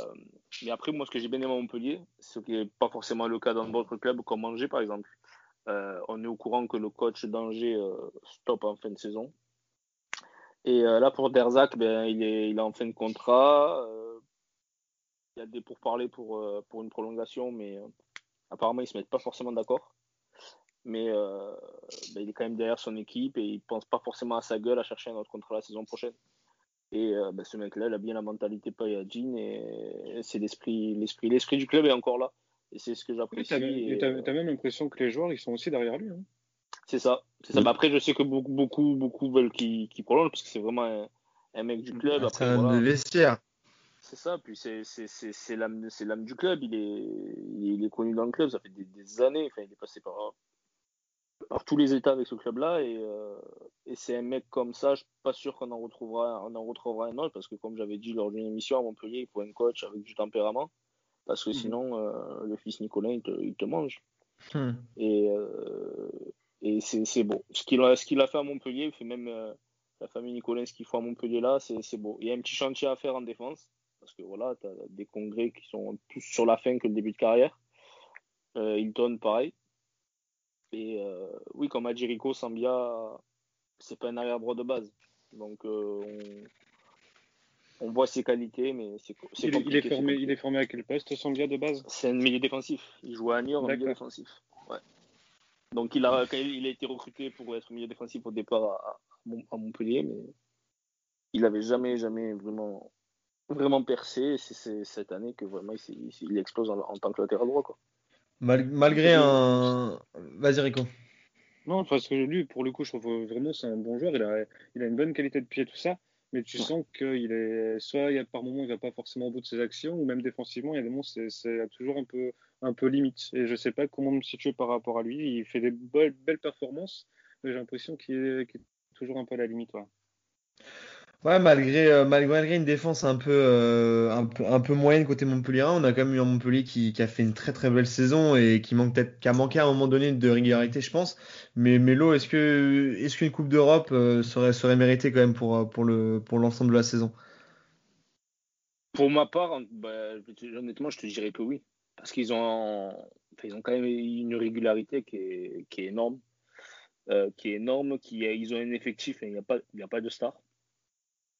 mais après, moi, ce que j'ai bien aimé à Montpellier, ce qui n'est pas forcément le cas dans d'autres clubs comme Angers par exemple. Euh, on est au courant que le coach d'Angers euh, stoppe en fin de saison. Et euh, là, pour Derzac, ben, il, est, il est en fin de contrat. Euh, il y a des pourparlers pour, euh, pour une prolongation, mais apparemment, ils ne se mettent pas forcément d'accord. Mais euh, ben, il est quand même derrière son équipe et il ne pense pas forcément à sa gueule à chercher un autre contrat la saison prochaine. Et euh, ben, ce mec-là, il a bien la mentalité Payadine et c'est l'esprit, l'esprit, l'esprit du club est encore là. Et c'est ce que j'apprécie.
t'as même,
et,
même l'impression que les joueurs, ils sont aussi derrière lui. hein.
C'est ça. C'est ça.
Oui.
Mais après, je sais que beaucoup, beaucoup, beaucoup veulent qu'il qu'il prolonge parce que c'est vraiment un, un mec du club.
C'est
Après,
un
voilà.
vestiaire.
C'est ça, puis c'est l'âme du club, il est, il est, connu dans le club, ça fait des, des années, enfin, il est passé par, par tous les états avec ce club-là, et, euh, et c'est un mec comme ça, je suis pas sûr qu'on en retrouvera, on en retrouvera un autre, parce que comme j'avais dit lors d'une émission à Montpellier, il faut un coach avec du tempérament, parce que
Mhm.
sinon, euh, le fils Nicolas, il te, il te mange.
Hmm.
Et, euh, et c'est beau. Ce qu'il a, a fait à Montpellier, il fait même euh, la famille Nicolin, ce qu'il faut à Montpellier là, c'est beau. Il y a un petit chantier à faire en défense, parce que voilà, tu as des congrès qui sont plus sur la fin que le début de carrière. Euh, Hilton, pareil. Et euh, oui, comme a dit Rico, Sambia, c'est pas un arrière-droit de base. Donc euh, on, on voit ses qualités, mais c'est
Il, est- il est formé, il est formé à quel poste, Sambia, de base?
C'est un milieu défensif. Il joue à Niort en milieu défensif. Ouais. Donc il a, quand il a été recruté pour être milieu défensif au départ à, à Mont- à Montpellier, mais il avait jamais, jamais vraiment, vraiment percé. C'est cette année que vraiment il, il explose en, en tant que latéral droit. Quoi.
Mal- malgré un. Vas-y, Rico.
Non, parce que lui, pour le coup, je trouve vraiment c'est un bon joueur. Il a, il a une bonne qualité de pied, tout ça. Mais tu sens qu'il est soit il y a par moments il va pas forcément au bout de ses actions, ou même défensivement, il y a des moments c'est c'est toujours un peu un peu limite. Et je sais pas comment me situer par rapport à lui. Il fait des belles, belles performances, mais j'ai l'impression qu'il est, toujours un peu à la limite. ouais.
Ouais, malgré, euh, malgré une défense un peu, euh, un peu, un peu moyenne côté Montpellier, on a quand même eu un Montpellier qui, qui a fait une très très belle saison et qui manque peut-être, qui a manqué à un moment donné de régularité, je pense. Mais Melo, est-ce que, est-ce qu'une Coupe d'Europe euh, serait, serait méritée quand même pour, pour le, pour l'ensemble de la saison?
Pour ma part, bah, honnêtement, je te dirais que oui. Parce qu'ils ont, ils ont quand même une régularité qui est, qui est énorme. qui est énorme, qui ils ont un effectif, et il n'y a a pas de star.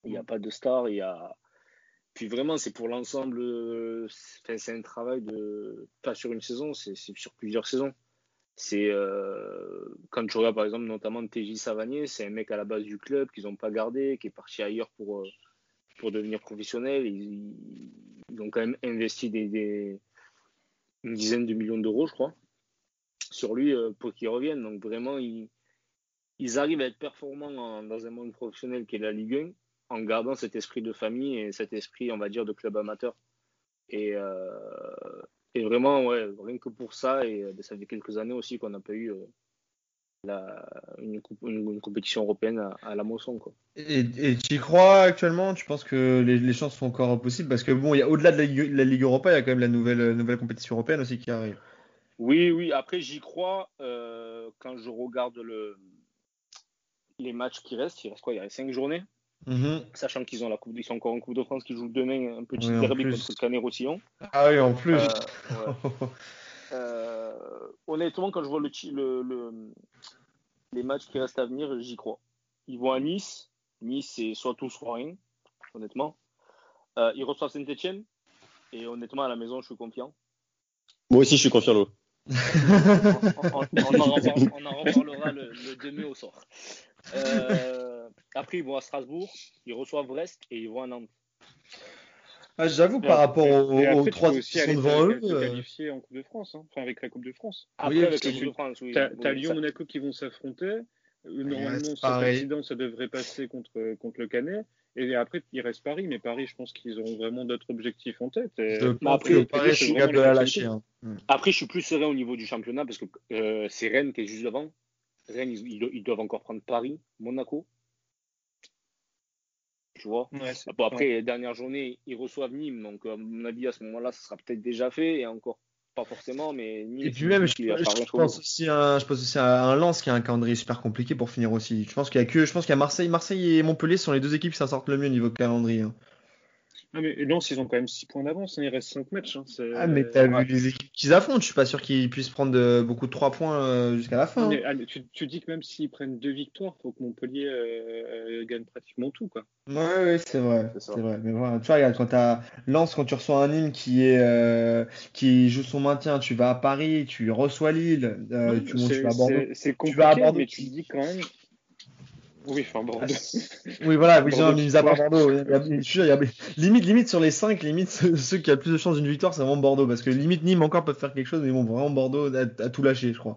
Il n'y a pas de star, il y a. Puis vraiment, c'est pour l'ensemble. c'est un travail de. Pas sur une saison, c'est sur plusieurs saisons. C'est euh, quand tu regardes par exemple notamment TJ Savanier, c'est un mec à la base du club qu'ils n'ont pas gardé, qui est parti ailleurs pour, euh, pour devenir professionnel. Ils, ils ont quand même investi des, des- une dizaine de millions d'euros, je crois, sur lui euh, pour qu'il revienne. Donc vraiment, ils, ils arrivent à être performants en- dans un monde professionnel qui est la Ligue 1 en gardant cet esprit de famille et cet esprit, on va dire, de club amateur. Et, euh, et vraiment, ouais, rien que pour ça, et euh, ça fait quelques années aussi qu'on n'a pas eu euh, la, une, coupe- une- une compétition européenne à, à la Mosson. Quoi.
Et, tu y crois actuellement? Tu penses que les, les chances sont encore possibles? Parce que bon, y a au-delà de la Ligue, la Ligue Europa, il y a quand même la nouvelle, nouvelle compétition européenne aussi qui arrive.
Oui, oui, après j'y crois euh, quand je regarde le, les matchs qui restent. Il reste quoi? Il reste 5 journées,
Mhm.
sachant qu'ils ont la coupe, ils sont encore en Coupe de France qui joue demain un petit
Oui,
derby contre le Canet-Roussillon.
Ah oui, en plus.
Euh, ouais. Euh, honnêtement, quand je vois le, ti- le, le- les matchs qui restent à venir, j'y crois. Ils vont à Nice. Nice, c'est soit tout, soit rien, honnêtement. Euh, ils reçoivent Saint-Etienne. Et honnêtement, à la maison, je suis confiant.
Moi aussi, je suis confiant, Lo.
On, on- on en, reparle- on en reparlera le, le 2 mai au sort. Euh, après, ils vont à Strasbourg. Ils reçoivent Brest et ils vont à Nantes.
Ah, j'avoue, par rapport aux,
après,
aux
tu
trois qui sont devant eux. euh,
qualifier en Coupe de France, hein. enfin avec la Coupe de France.
Après,
Oui,
avec la Coupe
tu-
de France, oui.
T'as Lyon,
ça-
Monaco qui vont s'affronter. Euh, Normalement, cet accident, ça devrait passer contre, contre le Canet. Et après, il reste Paris. Mais Paris, je pense qu'ils auront vraiment d'autres objectifs en tête. Et-
Je pense
après,
Paris, je suis
vraiment
capable de la
les
lâcher. hein.
Après, je suis plus serein au niveau du championnat parce que euh, c'est Rennes qui est juste devant. Rennes, ils doivent encore prendre Paris, Monaco. Tu vois
Ouais, c'est-
Bon, après, dernière journée, ils reçoivent Nîmes. Donc, à mon avis, à ce moment-là, ça sera peut-être déjà fait. Et encore pas forcément, mais Nîmes,
Et puis même, pense aussi à, je pense aussi à un Lens qui a un calendrier super compliqué pour finir aussi. Je pense qu'il y a que, je pense qu'il y a Marseille, Marseille et Montpellier sont les deux équipes qui s'en sortent le mieux au niveau calendrier. hein.
Ah, mais Lens, ils ont quand même 6 points d'avance. hein. Il reste 5 matchs. hein.
Ah, mais t'as
Ouais.
vu les équipes qu'ils affrontent, je suis pas sûr qu'ils puissent prendre de- beaucoup de 3 points euh, jusqu'à la fin. hein.
Mais, tu, tu dis que même s'ils prennent deux victoires, il faut que Montpellier euh, euh, gagne pratiquement tout. Quoi.
Ouais, ouais, c'est vrai,
C'est
vrai. Mais voilà, tu vois, regarde, quand t'as Lens, quand tu reçois un Nîmes qui est, euh, qui joue son maintien, tu vas à Paris, tu reçois Lille, euh, tu montes, tu
C'est-
vas à Bordeaux.
c'est- C'est
Tu vas à
compliqué,
Bordeaux,
mais
tu-
tu dis quand même. Oui, enfin Bordeaux.
Oui, voilà, oui,
Bordeaux
mis à part. Bordeaux. Il y a- je suis sûr, il y a- limite, limite sur les 5, limite ceux qui ont le plus de chances d'une victoire, c'est vraiment Bordeaux. Parce que limite Nîmes encore peuvent faire quelque chose, mais bon, vraiment Bordeaux a, a tout lâché, je crois.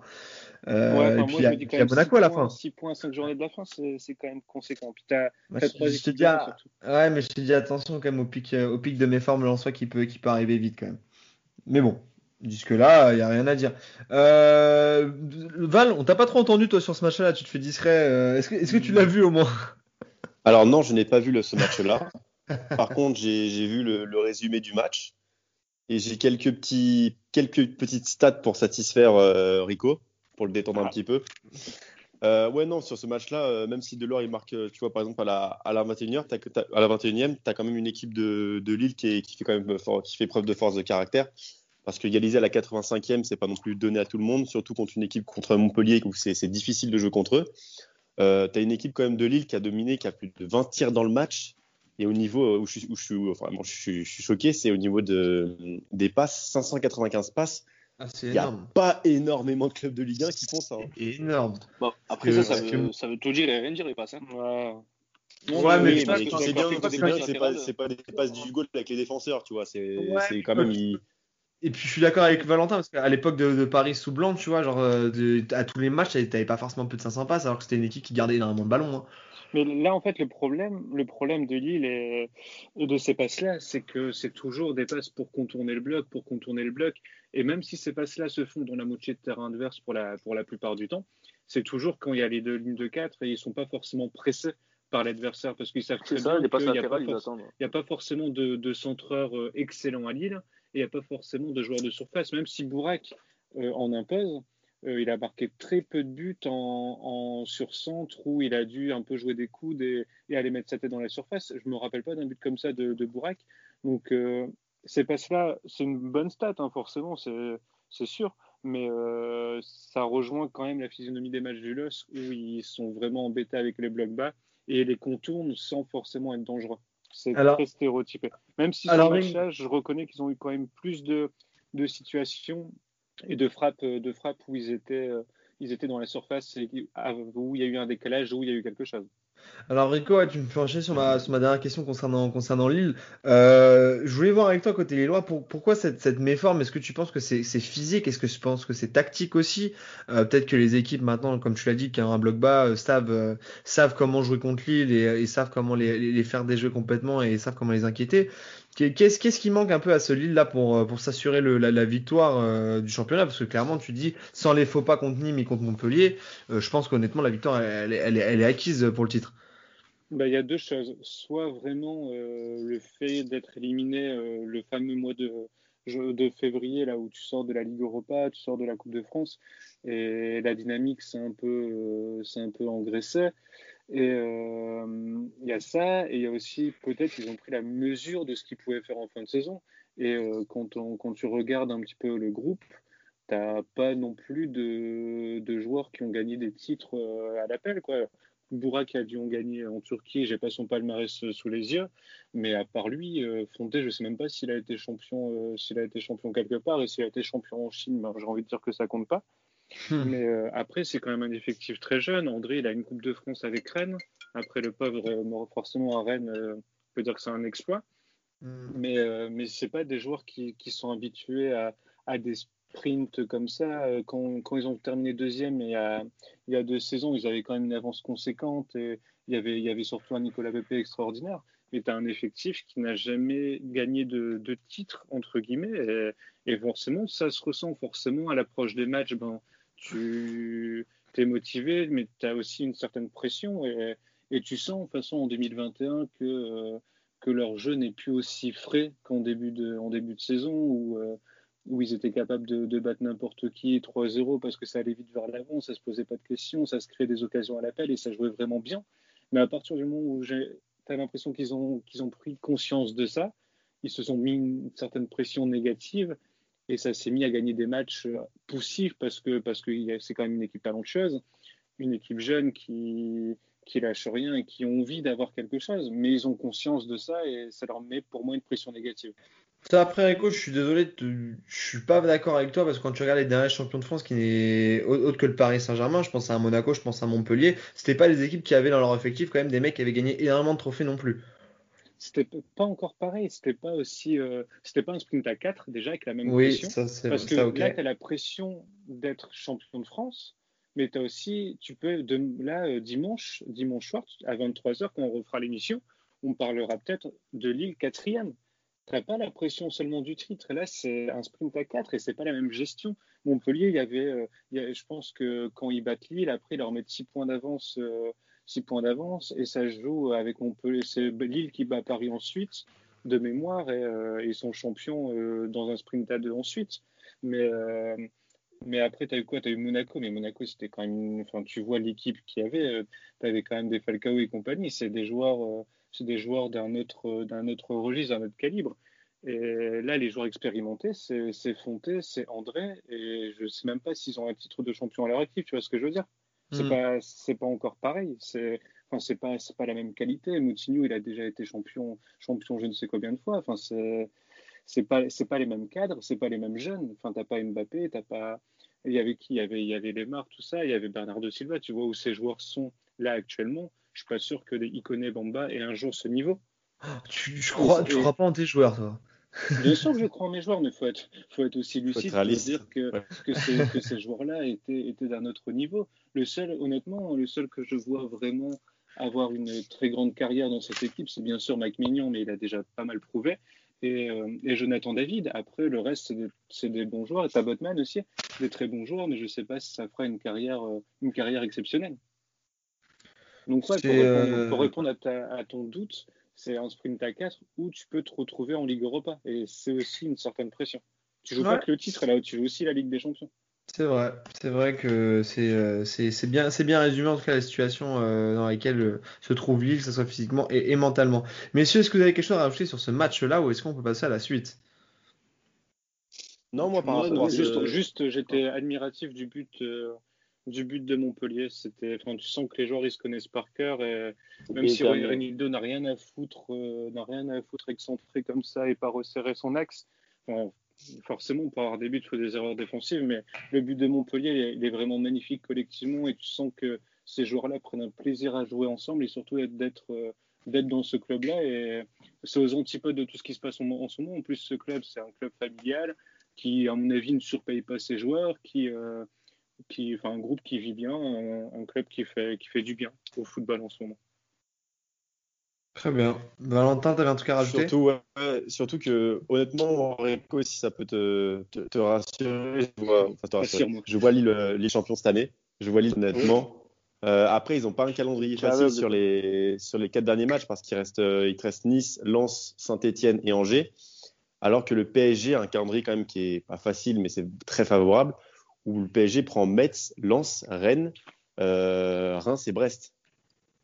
Euh,
Ouais,
et
enfin,
puis
moi,
il y a, puis y a Monaco à la fin.
6 points, 5 journées de la fin, c'est quand même conséquent. Puis t'as
Bah, je, je te dis, ah, ouais, mais je te dis attention quand même au pic, euh, au pic de mes formes Lensois qui peut, qui peut arriver vite quand même. Mais bon, jusque-là, il n'y a rien à dire. Euh, Val, on t'a pas trop entendu toi sur ce match-là, tu te fais discret. euh, Est-ce que, est-ce que tu l'as vu au moins?
Alors non, je n'ai pas vu le, ce match-là. Par contre, j'ai j'ai vu le, le résumé du match et j'ai quelques petits quelques petites stats pour satisfaire euh, Rico, pour le détendre un
Ah.
petit peu. Euh, ouais, non, sur ce match-là, euh, même si Delors il marque, tu vois, par exemple à la à la 21e, t'as que- t'as- à la 21e, t'as quand même une équipe de, de Lille qui, est- qui fait quand même fort- qui fait preuve de force de caractère. Parce que égaliser à la 85e, c'est pas non plus donné à tout le monde, surtout contre une équipe contre Montpellier où c'est difficile de jouer contre eux. Euh, tu as une équipe quand même de Lille qui a dominé, qui a plus de 20 tirs dans le match. Et au niveau euh, où je suis, où je suis, enfin, vraiment, je suis, je suis choqué, c'est au niveau de, des passes, 595 passes.
Ah, c'est
Il n'y a pas énormément de clubs de Ligue 1 qui font ça. hein.
Énorme.
Bon, après,
que-
ça, ça veut,
que-
ça veut tout dire et rien dire, les passes. Hein.
Ouais.
Ouais, mais
Oui, mais c'est bien, c'est pas, pas des passes du goal avec les défenseurs, tu vois. C'est
Ouais,
quand même. ils-
Et puis je suis d'accord avec Valentin parce qu'à l'époque de, Paris sous blanc, tu vois, genre euh, à tous les matchs, t'avais pas forcément plus de 500 passes alors que c'était une équipe qui gardait énormément de ballons. hein.
Mais là, en fait, le problème, le problème de Lille et de ces passes-là, c'est que c'est toujours des passes pour contourner le bloc, pour contourner le bloc. Et même si ces passes-là se font dans la moitié de terrain adverse pour la, pour la plupart du temps, c'est toujours quand il y a les deux lignes de 4 et ils sont pas forcément pressés par l'adversaire parce qu'ils savent très
ça,
bien qu'il a n'y a pas forcément de, de centreurs euh, excellents à Lille et il n'y a pas forcément de joueurs de surface. Même si Bourak euh, en impose, euh, il a marqué très peu de buts en, en sur-centre où il a dû un peu jouer des coudes et, et aller mettre sa tête dans la surface. Je me rappelle pas d'un but comme ça de, de Bourak. Donc, euh, ces passes-là, c'est une bonne stat, hein, forcément, c'est c'est sûr. Mais euh, ça rejoint quand même la physionomie des matchs du LOS où ils sont vraiment embêtés avec les blocs bas et les contournent sans forcément être dangereux. C'est très stéréotypé. Même si
Alors,
ce match-là, je reconnais qu'ils ont eu quand même plus de, de situations et de frappes, de frappes où ils étaient, euh, ils étaient dans la surface et ah, où il y a eu un décalage, où il y a eu quelque chose.
Alors Rico, tu me fais enchaîner sur ma, sur ma dernière question concernant, concernant Lille. Euh, je voulais voir avec toi côté Lillois, pour, pourquoi cette, méforme? Est-ce que tu penses que c'est physique? Est-ce que tu penses que c'est tactique aussi? Euh, Peut-être que les équipes maintenant, comme tu l'as dit, qui ont un bloc bas, euh, savent, comment jouer contre Lille et, et savent comment les, les, les faire déjouer complètement et savent comment les inquiéter. Qu'est- Qu'est-ce qui manque un peu à ce Lille-là pour, euh, pour s'assurer la, victoire euh, du championnat? Parce que clairement, tu dis, sans les faux pas contre Nîmes et contre Montpellier, euh, je pense qu'honnêtement, la victoire, elle, est- acquise pour le titre.
Bah, il y a deux choses. Soit vraiment le fait d'être éliminé le fameux mois de, de février, là où tu sors de la Ligue Europa, tu sors de la Coupe de France, et la dynamique c'est un peu, c'est un peu engraissé. Et euh, il y a ça, et il y a aussi peut-être qu'ils ont pris la mesure de ce qu'ils pouvaient faire en fin de saison. Et euh, quand, on- quand tu regardes un petit peu le groupe, t'as pas non plus de, de joueurs qui ont gagné des titres euh, à l'appel, quoi. Bourak a dû en gagner en Turquie, j'ai pas son palmarès sous les yeux, mais à part lui, Fonté, je sais même pas s'il a été champion, s'il a été champion quelque part, et s'il a été champion en Chine, ben, j'ai envie de dire que ça compte pas.
Hmm.
Mais euh, après, c'est quand même un effectif très jeune. André, il a une Coupe de France avec Rennes. Après, le pauvre, euh, mort forcément à Rennes, euh, on peut dire que c'est un exploit. Mais, euh, mais c'est pas des joueurs qui, qui sont habitués à, à des sprints comme ça. Quand, quand ils ont terminé deuxième, il y, a, il y a deux saisons, ils avaient quand même une avance conséquente. Et il, y avait, il y avait surtout un Nicolas Pepe extraordinaire. Mais tu as un effectif qui n'a jamais gagné de, de titre, entre guillemets. Et, et forcément, ça se ressent forcément à l'approche des matchs. Ben, tu es motivé, mais tu as aussi une certaine pression. Et, tu sens, de en 2021, que, euh, que leur jeu n'est plus aussi frais qu'en début de, saison, où, euh, où ils étaient capables de, battre n'importe qui 3-0 parce que ça allait vite vers l'avant, ça se posait pas de questions, ça se créait des occasions à l'appel et ça jouait vraiment bien. Mais à partir du moment où tu as l'impression qu'ils ont pris conscience de ça, ils se sont mis une certaine pression négative et ça s'est mis à gagner des matchs euh, poussifs parce que parce que c'est quand même une équipe talentueuse, une équipe jeune qui qui lâche rien et qui ont envie d'avoir quelque chose, mais ils ont conscience de ça et ça leur met pour moi une pression négative.
Ça, après, Rico, je suis désolé, te- je suis pas d'accord avec toi parce que quand tu regardes les derniers champions de France qui n'est au- autre que le Paris Saint-Germain, je pense à Monaco, je pense à Montpellier, c'était pas les équipes qui avaient dans leur effectif quand même des mecs qui avaient gagné énormément de trophées non plus.
C'était pas encore pareil, c'était pas aussi, euh, c'était pas un sprint à 4 déjà avec la même
Oui,
pression.
ça c'est
Parce que
ça,
là, tu as la pression d'être champion de France, mais tu as aussi, tu peux, de, là, euh, dimanche, dimanche soir, à 23h, quand on refera l'émission, on parlera peut-être de Lille quatrième. Tu n'as pas la pression seulement du titre. Là, c'est un sprint à 4 et c'est pas la même gestion. Montpellier, il y avait, euh, il y a- je pense que quand ils battent Lille, après, ils leur mettent 6 points d'avance. euh, 6 points d'avance et ça joue avec Montpellier. C'est Lille qui bat Paris ensuite, de mémoire, et euh, ils sont champions euh, dans un sprint à deux ensuite. Mais, euh, mais après, tu as eu quoi? Tu as eu Monaco, mais Monaco, c'était quand même. Enfin, tu vois l'équipe qu'il y avait, tu avais quand même des Falcao et compagnie. C'est des joueurs, euh, c'est des joueurs d'un autre, d'un autre registre, d'un autre calibre. Et là, les joueurs expérimentés, c'est Fonté, c'est André, et je sais même pas s'ils ont un titre de champion à leur actif, tu vois ce que je veux dire? C'est
Mm.
pas c'est pas encore pareil. C'est enfin c'est pas c'est pas la même qualité. Moutinho il a déjà été champion champion je ne sais combien de fois. Enfin c'est c'est pas c'est pas les mêmes cadres c'est pas les mêmes jeunes. Enfin t'as pas Mbappé t'as pas il y avait qui? Il y avait il y avait Lemar tout ça. Il y avait Bernardo Silva tu vois où ces joueurs sont là actuellement. Je suis pas sûr que Ikoné Bamba aient un jour ce niveau.
Tu, je crois, tu crois pas en tes joueurs, toi?
Bien sûr que je crois en mes joueurs, mais il faut être, faut être aussi lucide pour dire que,
Ouais.
que, ces, que ces joueurs-là étaient, étaient d'un autre niveau. Le seul, honnêtement, le seul que je vois vraiment avoir une très grande carrière dans cette équipe, c'est bien sûr Mike Mignon, mais il a déjà pas mal prouvé. Et, euh, et Jonathan David. Après, le reste, c'est des, des bons joueurs. Et Tabotman aussi, des très bons joueurs, mais je ne sais pas si ça fera une carrière, euh, une carrière exceptionnelle. Donc, ouais, pour, répondre,
euh,
pour répondre à, ta- à ton doute, c'est un sprint à 4 où tu peux te retrouver en Ligue Europa. Et c'est aussi une certaine pression. Tu joues
Ouais.
pas que le titre, là, tu joues aussi la Ligue des Champions.
C'est vrai, c'est vrai que c'est euh, c'est c'est bien c'est bien résumé en tout cas la situation euh, dans laquelle euh, se trouve Lille, que ce soit physiquement et, et mentalement. Messieurs, est-ce que vous avez quelque chose à rajouter sur ce match-là ou est-ce qu'on peut passer à la suite?
Non, moi, par
non, juste, juste, j'étais admiratif du but, euh, du but de Montpellier. C'était, enfin, tu sens que les joueurs ils se connaissent par cœur et même
Et
si. Renildo n'a rien à foutre, euh, n'a rien à foutre excentré comme ça et pas resserrer son axe. enfin, forcément, pour avoir des buts, il faut des erreurs défensives, mais le but de Montpellier, il est, il est vraiment magnifique collectivement et tu sens que ces joueurs-là prennent un plaisir à jouer ensemble et surtout d'être euh, d'être dans ce club-là. Et c'est aux antipodes de tout ce qui se passe en, en ce moment. En plus, ce club, c'est un club familial qui, à mon avis, ne surpaye pas ses joueurs, qui, euh, qui, enfin, un groupe qui vit bien, un, un club qui fait, qui fait du bien au football en ce moment.
Très bien. Valentin, t'avais un truc à rajouter?
Surtout, ouais, surtout que, honnêtement, Enrico, si ça peut te, te, te rassurer, je vois, enfin, te rassurer.
Rassure-moi.
je vois Lille, euh, Lille champion cette année. Je vois Lille, honnêtement. Euh, après, ils n'ont pas un calendrier facile sur les, sur les quatre derniers matchs parce qu'il reste, euh, il te reste Nice, Lens, Saint-Etienne et Angers. Alors que le PSG a un calendrier quand même qui est pas facile, mais c'est très favorable, où le PSG prend Metz, Lens, Rennes, euh, Reims et Brest.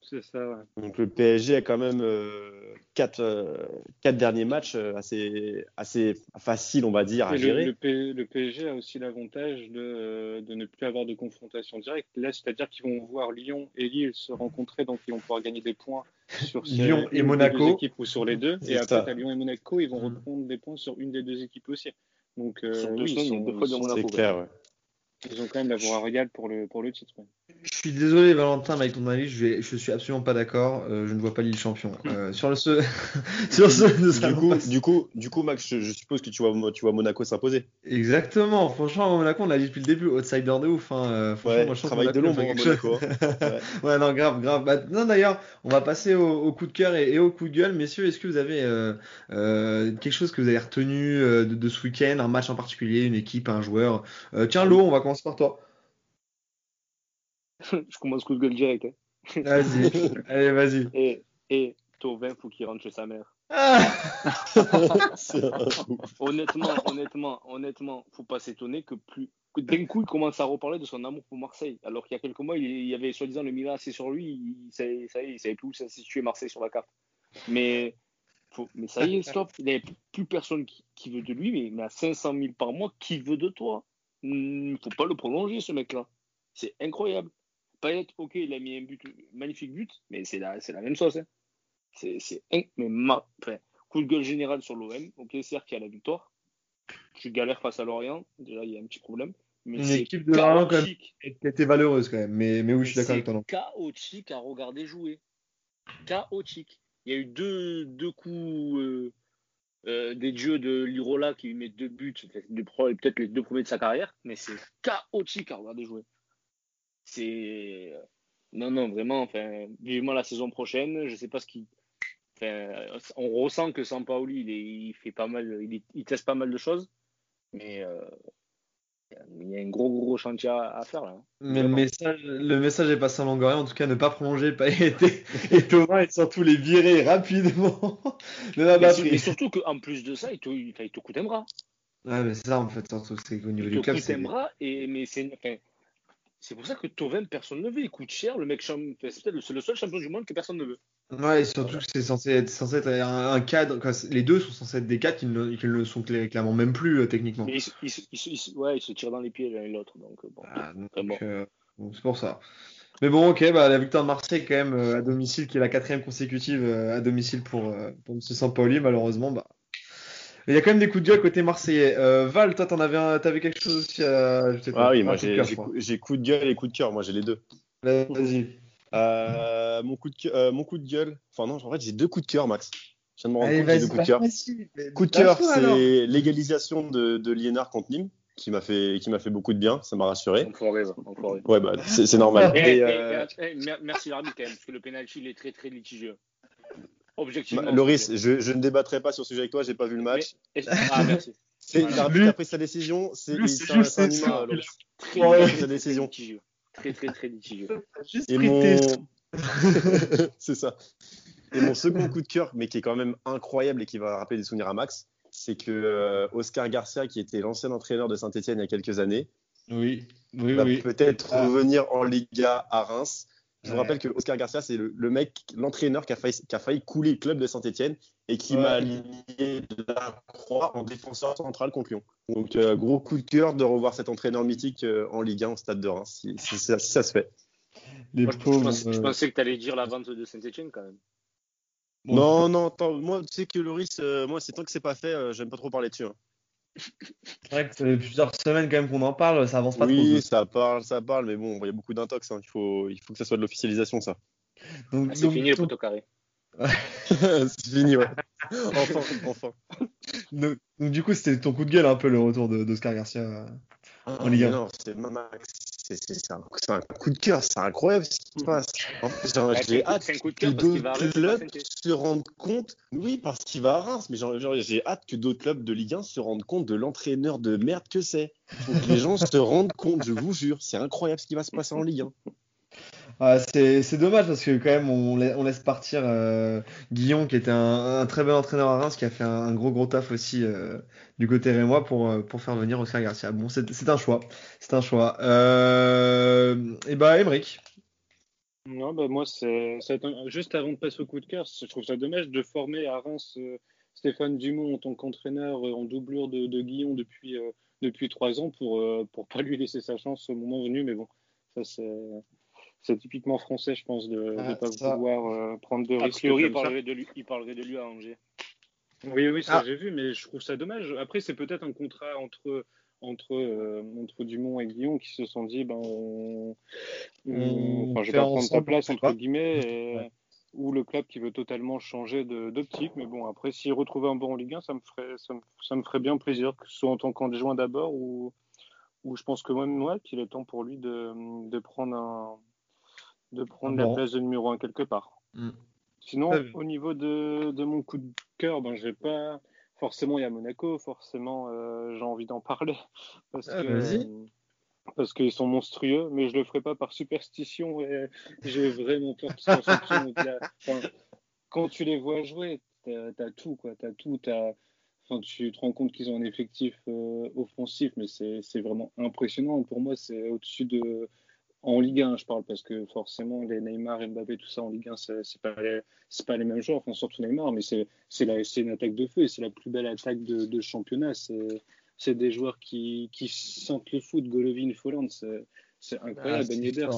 C'est ça, ouais.
Donc le PSG a quand même euh, quatre, euh, quatre derniers matchs euh, assez, assez faciles, on va dire, à
le,
gérer.
le P- le PSG a aussi l'avantage de, euh, de ne plus avoir de confrontation directe. Là, c'est-à-dire qu'ils vont voir Lyon et Lille se rencontrer, donc ils vont pouvoir gagner des points sur ces-
Lyon et Monaco.
deux équipes ou sur les deux. Et après, à Lyon et Monaco, ils vont
Mm.
reprendre des points sur une des deux équipes aussi. Donc, euh, oui, ils, sont-
deux fois de Monaco.
C'est clair, ouais.
Ils ont quand même la voie royale pour le, pour le titre.
Je suis désolé Valentin, mais avec ton analyse, je, vais, je suis absolument pas d'accord. Euh, je ne vois pas Lille champion. Euh, sur le ce, sur ce,
Du coup, du coup, du coup, Max, je, je suppose que tu vois, tu vois Monaco s'imposer.
Exactement. Franchement, Monaco, on l'a dit depuis le début, outsider de ouf. Hein. Euh, franchement,
Ouais,
moi, je trouve que
travail de l'ombre, Monaco. hein. Ouais.
Ouais, non, grave, grave. Bah, non, d'ailleurs, on va passer au, au coup de cœur et, et au coup de gueule. Messieurs, est-ce que vous avez euh, euh, quelque chose que vous avez retenu euh, de, de ce week-end, un match en particulier, une équipe, un joueur? Euh, Tiens, Lo, on va commencer par toi.
je commence coup de gueule direct. hein.
Vas-y, allez, vas-y.
Et, et Tovin, faut qu'il rentre chez sa mère.
Ah.
Honnêtement, honnêtement, honnêtement, faut pas s'étonner que plus d'un coup il commence à reparler de son amour pour Marseille. Alors qu'il y a quelques mois, il, y avait soi-disant le Milan assez sur lui, il, savait- ça y est, il savait plus où ça se situait Marseille sur la carte. Mais, faut, mais ça y est, stop. Il n'y avait plus personne qui, qui veut de lui, mais, mais à 500 000 par mois, qui veut de toi? Il faut pas le prolonger, ce mec-là. C'est incroyable. Payet, ok, il a mis un but, magnifique but, mais c'est la, même sauce. hein. C'est, mais ma, enfin, coup de gueule général sur l'OM. Ok, certes, il y a la victoire. Tu galères face à Lorient. Déjà, il y a un petit problème. Mais
Une équipe de Lorient, quand même. Qui était valeureuse quand même. Mais, mais oui, je suis d'accord avec toi.
chaotique à regarder jouer. Chaotique. Il y a eu deux, deux coups euh, euh, des dieux de Lirola qui lui met deux buts, peut-être les deux premiers de sa carrière, mais c'est chaotique à regarder jouer. C'est. Non, non, vraiment, enfin, vivement la saison prochaine. Je sais pas ce qui. Enfin, on ressent que Sampaoli, il, il fait pas mal, il teste pas mal de choses, mais euh, il y a un gros, gros chantier à, à faire là. hein.
Mais le message, le message est passé en Longoria, en tout cas ne pas prolonger Payet et, Thomas et surtout les virer rapidement de la
Mais, et surtout qu'en plus de ça, il te, il, il te coûte un bras.
Ouais, mais c'est ça en fait, surtout c'est qu'au niveau
Il
du
te
club,
coûte
c'est.
un bras, et, mais c'est enfin, c'est pour ça que Tovin, personne ne veut. Il coûte cher. Le mec, c'est peut-être le, seul champion du monde que personne ne veut.
Ouais, et surtout que c'est censé être, censé être un, cadre. les deux sont censés être des cadres qui ne, qui ne le sont clairement même plus euh, techniquement.
Mais il, se- il se- il se- il se- ouais, il se tire dans les pieds l'un et l'autre. Donc, bon,
Ah, euh, c'est pour ça. Mais bon, ok, bah, la victoire de Marseille quand même euh, à domicile, qui est la quatrième consécutive à domicile pour, pour M. Sampaoli, malheureusement. Bah. Il y a quand même des coups de gueule côté marseillais. Euh, Val, toi, t'en avais, un- quelque chose aussi à ajouter
Ah oui, moi j'ai coup- de gueule et coup de cœur. Moi j'ai les deux.
Vas-y.
Euh, mon, coup de, cœur- euh, mon coup de gueule. Enfin non, en fait j'ai deux coups de cœur, Max. Je viens de me rendre
Allez,
compte, j'ai deux coups de cœur. Coup de cœur, c'est l'égalisation de, de Liénard contre Nîmes, qui m'a fait, qui m'a fait beaucoup de bien, ça m'a rassuré.
Enfoiré, va, enfoiré.
Ouais, bah, c'est normal.
Eh,
Et,
eh,
euh,
eh, mer- merci l'arbitre quand même, parce que le penalty il est très très litigieux. Objectivement.
Ma- Loris, je, je ne débattrai pas sur ce sujet avec toi, j'ai pas vu le match.
Mais- Ah, merci.
C'est
Voilà.
l'arbitre
Lui-
qui a pris sa décision, c'est
lui,
c'est
c'est
un, humain, Loris.
Très,
Ouais,
très,
sa
très
décision.
litigieux. Très très très litigieux.
Juste
Et
pris
mon...
tes-
c'est ça. Et mon second coup de cœur, mais qui est quand même incroyable et qui va rappeler des souvenirs à Max, c'est que euh, Oscar Garcia, qui était l'ancien entraîneur de Saint-Etienne il y a quelques années,
Oui, oui,
va
oui.
peut-être
Ah.
revenir en Liga à Reims. Je vous rappelle que Oscar Garcia, c'est le, le mec, l'entraîneur qui a, failli, qui a failli couler le club de Saint-Etienne et qui
Ouais.
m'a aligné de la croix en défenseur central contre Lyon. Donc, euh, gros coup de cœur de revoir cet entraîneur mythique euh, en Ligue 1 au stade de Reims, si, si ça, si ça se fait.
Les
Moi, je, je
pauvres.
pensais, je
euh,
pensais que tu allais dire la vente de Saint-Etienne quand même.
Bon.
Non, non, attends, moi, tu sais que Loris, euh, moi, c'est tant que c'est pas fait, euh, j'aime pas trop parler dessus. hein.
C'est vrai que ça fait plusieurs semaines quand même qu'on en parle, ça avance pas
Oui,
trop.
ça parle, ça parle, mais bon, il y a beaucoup d'intox. hein. Il, faut, il faut que ça soit de l'officialisation, ça.
Donc,
Ah, c'est
donc-
fini le
donc-
poteau carré.
c'est fini, ouais. Enfin, enfin.
donc- donc, du coup, c'était ton coup de gueule un peu le retour de- d'Oscar Garcia. euh. En Ligue
Mais
1.
Non, c'est Max. C'est un, un coup de cœur, c'est incroyable ce qui se passe. En fait, genre,
Ouais,
j'ai hâte que d'autres clubs se rendent compte. Oui, parce qu'il va à Reims, mais j'ai hâte que d'autres clubs de Ligue 1 se rendent compte de l'entraîneur de merde que c'est. Faut que les gens se rendent compte, je vous jure. C'est incroyable ce qui va se passer en Ligue 1.
Ah, c'est dommage parce que quand même on, la- on laisse partir euh, Guillon qui était un, très bon entraîneur à Reims qui a fait un, gros gros taf aussi euh, du côté rémois pour, euh, pour faire venir Oscar Garcia. Bon, c'est un choix, c'est un choix. Euh, et bah Emric.
Non, bah moi, c'est juste avant de passer au coup de cœur, je trouve ça dommage de former à Reims Stéphane Dumont en tant qu'entraîneur en doublure de, de Guillon depuis, depuis trois ans pour pour pas lui laisser sa chance au moment venu. Mais bon, ça, c'est c'est typiquement français, je pense, de ne
Ah,
pas
ça.
vouloir euh, prendre de
A
risques.
priori, il parlerait, de lui, il parlerait de lui à Angers.
Oui, oui, ça
Ah.
j'ai vu, mais je trouve ça dommage. Après, c'est peut-être un contrat entre, entre, euh, entre Dumont et Guillon qui se sont dit, ben, on, on- je vais pas prendre sa
ensemble,
place, entre guillemets, et-
Ouais.
ou le club qui veut totalement changer d'optique. Mais bon, après, s'il retrouvait un bon en Ligue 1, ça me ferait, ça me, ça me ferait bien plaisir, que ce soit en tant qu'adjoint d'abord ou, ou je pense que même moi, qu'il est temps pour lui de, de prendre, un, de prendre
Ah
la place de numéro 1 quelque part.
Mm.
Sinon, au niveau de, de mon coup de cœur, ben, je vais pas. Forcément, il y a Monaco, forcément, euh, j'ai envie d'en parler. Parce
Ah,
que.
vas-y.
Parce qu'ils sont monstrueux, mais je le ferai pas par superstition et j'ai vraiment peur qu'ils soient. Enfin, quand tu les vois jouer, t'as as tout, quoi. T'as tout. T'as... Enfin, tu te rends compte qu'ils ont un effectif euh, offensif, mais c'est c'est vraiment impressionnant. Pour moi, c'est au-dessus de. En Ligue 1, je parle, parce que forcément, les Neymar, Mbappé, tout ça en Ligue 1, c'est c'est pas, pas les mêmes joueurs, enfin, surtout Neymar, mais c'est une attaque de feu et c'est la plus belle attaque de, de championnat. C'est des joueurs qui, qui sentent le foot, Golovin, Folland, c'est incroyable.
Ah,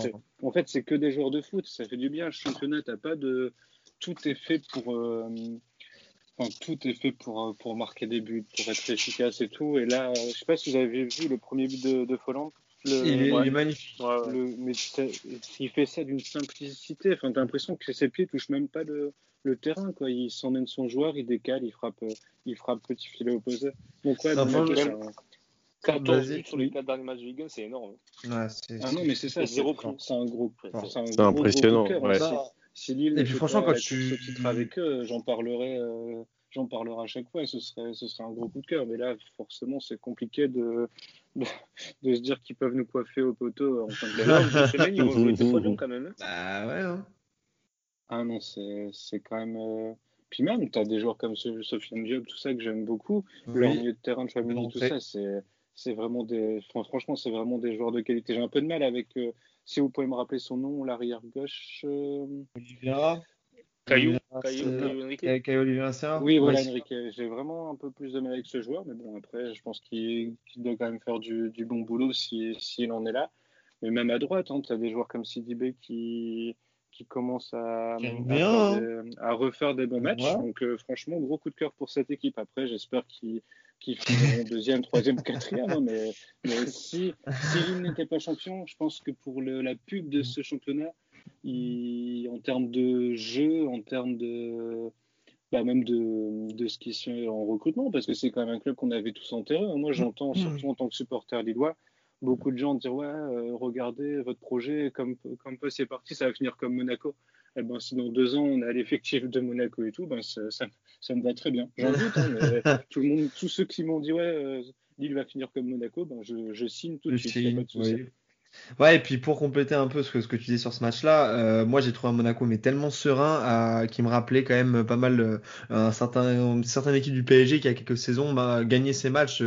en fait, c'est que des joueurs de foot, ça fait du bien. Le championnat, t'as pas de. Tout est fait pour. euh, Enfin, tout est fait pour, euh, pour marquer des buts, pour être efficace et tout. Et là, euh, je sais pas si vous avez vu le premier but de, de Folland. Le-
Il est,
ouais.
il est magnifique.
Ouais, ouais.
le, mais il fait ça d'une simplicité. Enfin, t'as l'impression que ses pieds touchent même pas le, le terrain. Quoi. Il s'emmène son joueur, il décale, il frappe, il frappe petit filet opposé. Donc ouais, c'est un-
14
Vas-y.
buts sur les 4 derniers matchs de Ligue 1, c'est énorme.
Ah non, mais c'est ça, c'est un gros,
C'est
gros,
impressionnant,
gros
ouais.
hein. Si, si Lille
Et puis franchement, quand tu-
titre avec eux, j'en parlerai, euh, j'en parlerai à chaque fois. Ce serait, ce serait un gros coup de cœur. Mais là, forcément, c'est compliqué de, de, de se dire qu'ils peuvent nous coiffer au poteau en fin de
semaine, ils vont jouer fois Lyon quand même. hein.
Bah ouais. hein.
Ah non, c'est quand même. euh, Puis même, tu as des joueurs comme Sof- Sofiane Diop, tout ça que j'aime beaucoup. Leur
Oui.
milieu de terrain de Chouamini, tout ça, c'est c'est vraiment des. fran- Franchement, c'est vraiment des joueurs de qualité. J'ai un peu de mal avec. euh, Si vous pouvez me rappeler son nom, l'arrière gauche. euh,
Oliveira.
Caillou,
Oliveira, c'est ça
Oui, voilà. Enrique. J'ai vraiment un peu plus de mal avec ce joueur, mais bon, après, je pense qu'il qu'il doit quand même faire du, du bon boulot s'il si, s'il en est là. Mais même à droite, hein, tu as des joueurs comme Sidibé qui, qui commencent à, à
hein.
des- à refaire des bons matchs.
Ouais.
Donc, euh, franchement, gros coup de cœur pour cette équipe. Après, j'espère qu'ils qu'ils finiront deuxième, troisième, quatrième. hein, mais, mais si, si Lille n'était pas champion, je pense que pour le- la pub de ce championnat, il- en termes de jeu, en termes de bah, même de, de ce qui se fait en recrutement, parce que c'est quand même un club qu'on avait tous enterré. Moi, j'entends,
Mm.
surtout en tant que supporter lillois, beaucoup de gens dire Ouais, euh, regardez votre projet, comme, comme peu c'est parti, ça va finir comme Monaco. Eh ben, si dans deux ans, on a l'effectif de Monaco et tout, ben, ça, ça, ça me va très bien. J'en doute, hein, mais tout le monde, tous ceux qui m'ont dit Ouais, euh, Lille va finir comme Monaco, ben, je, je signe tout de suite.
Ouais, et puis pour compléter un peu ce que, ce que tu disais sur ce match-là, euh, moi j'ai trouvé un Monaco mais tellement serein qui me rappelait quand même pas mal euh, un certain, une certaine équipe du PSG qui a quelques saisons bah, gagné ses matchs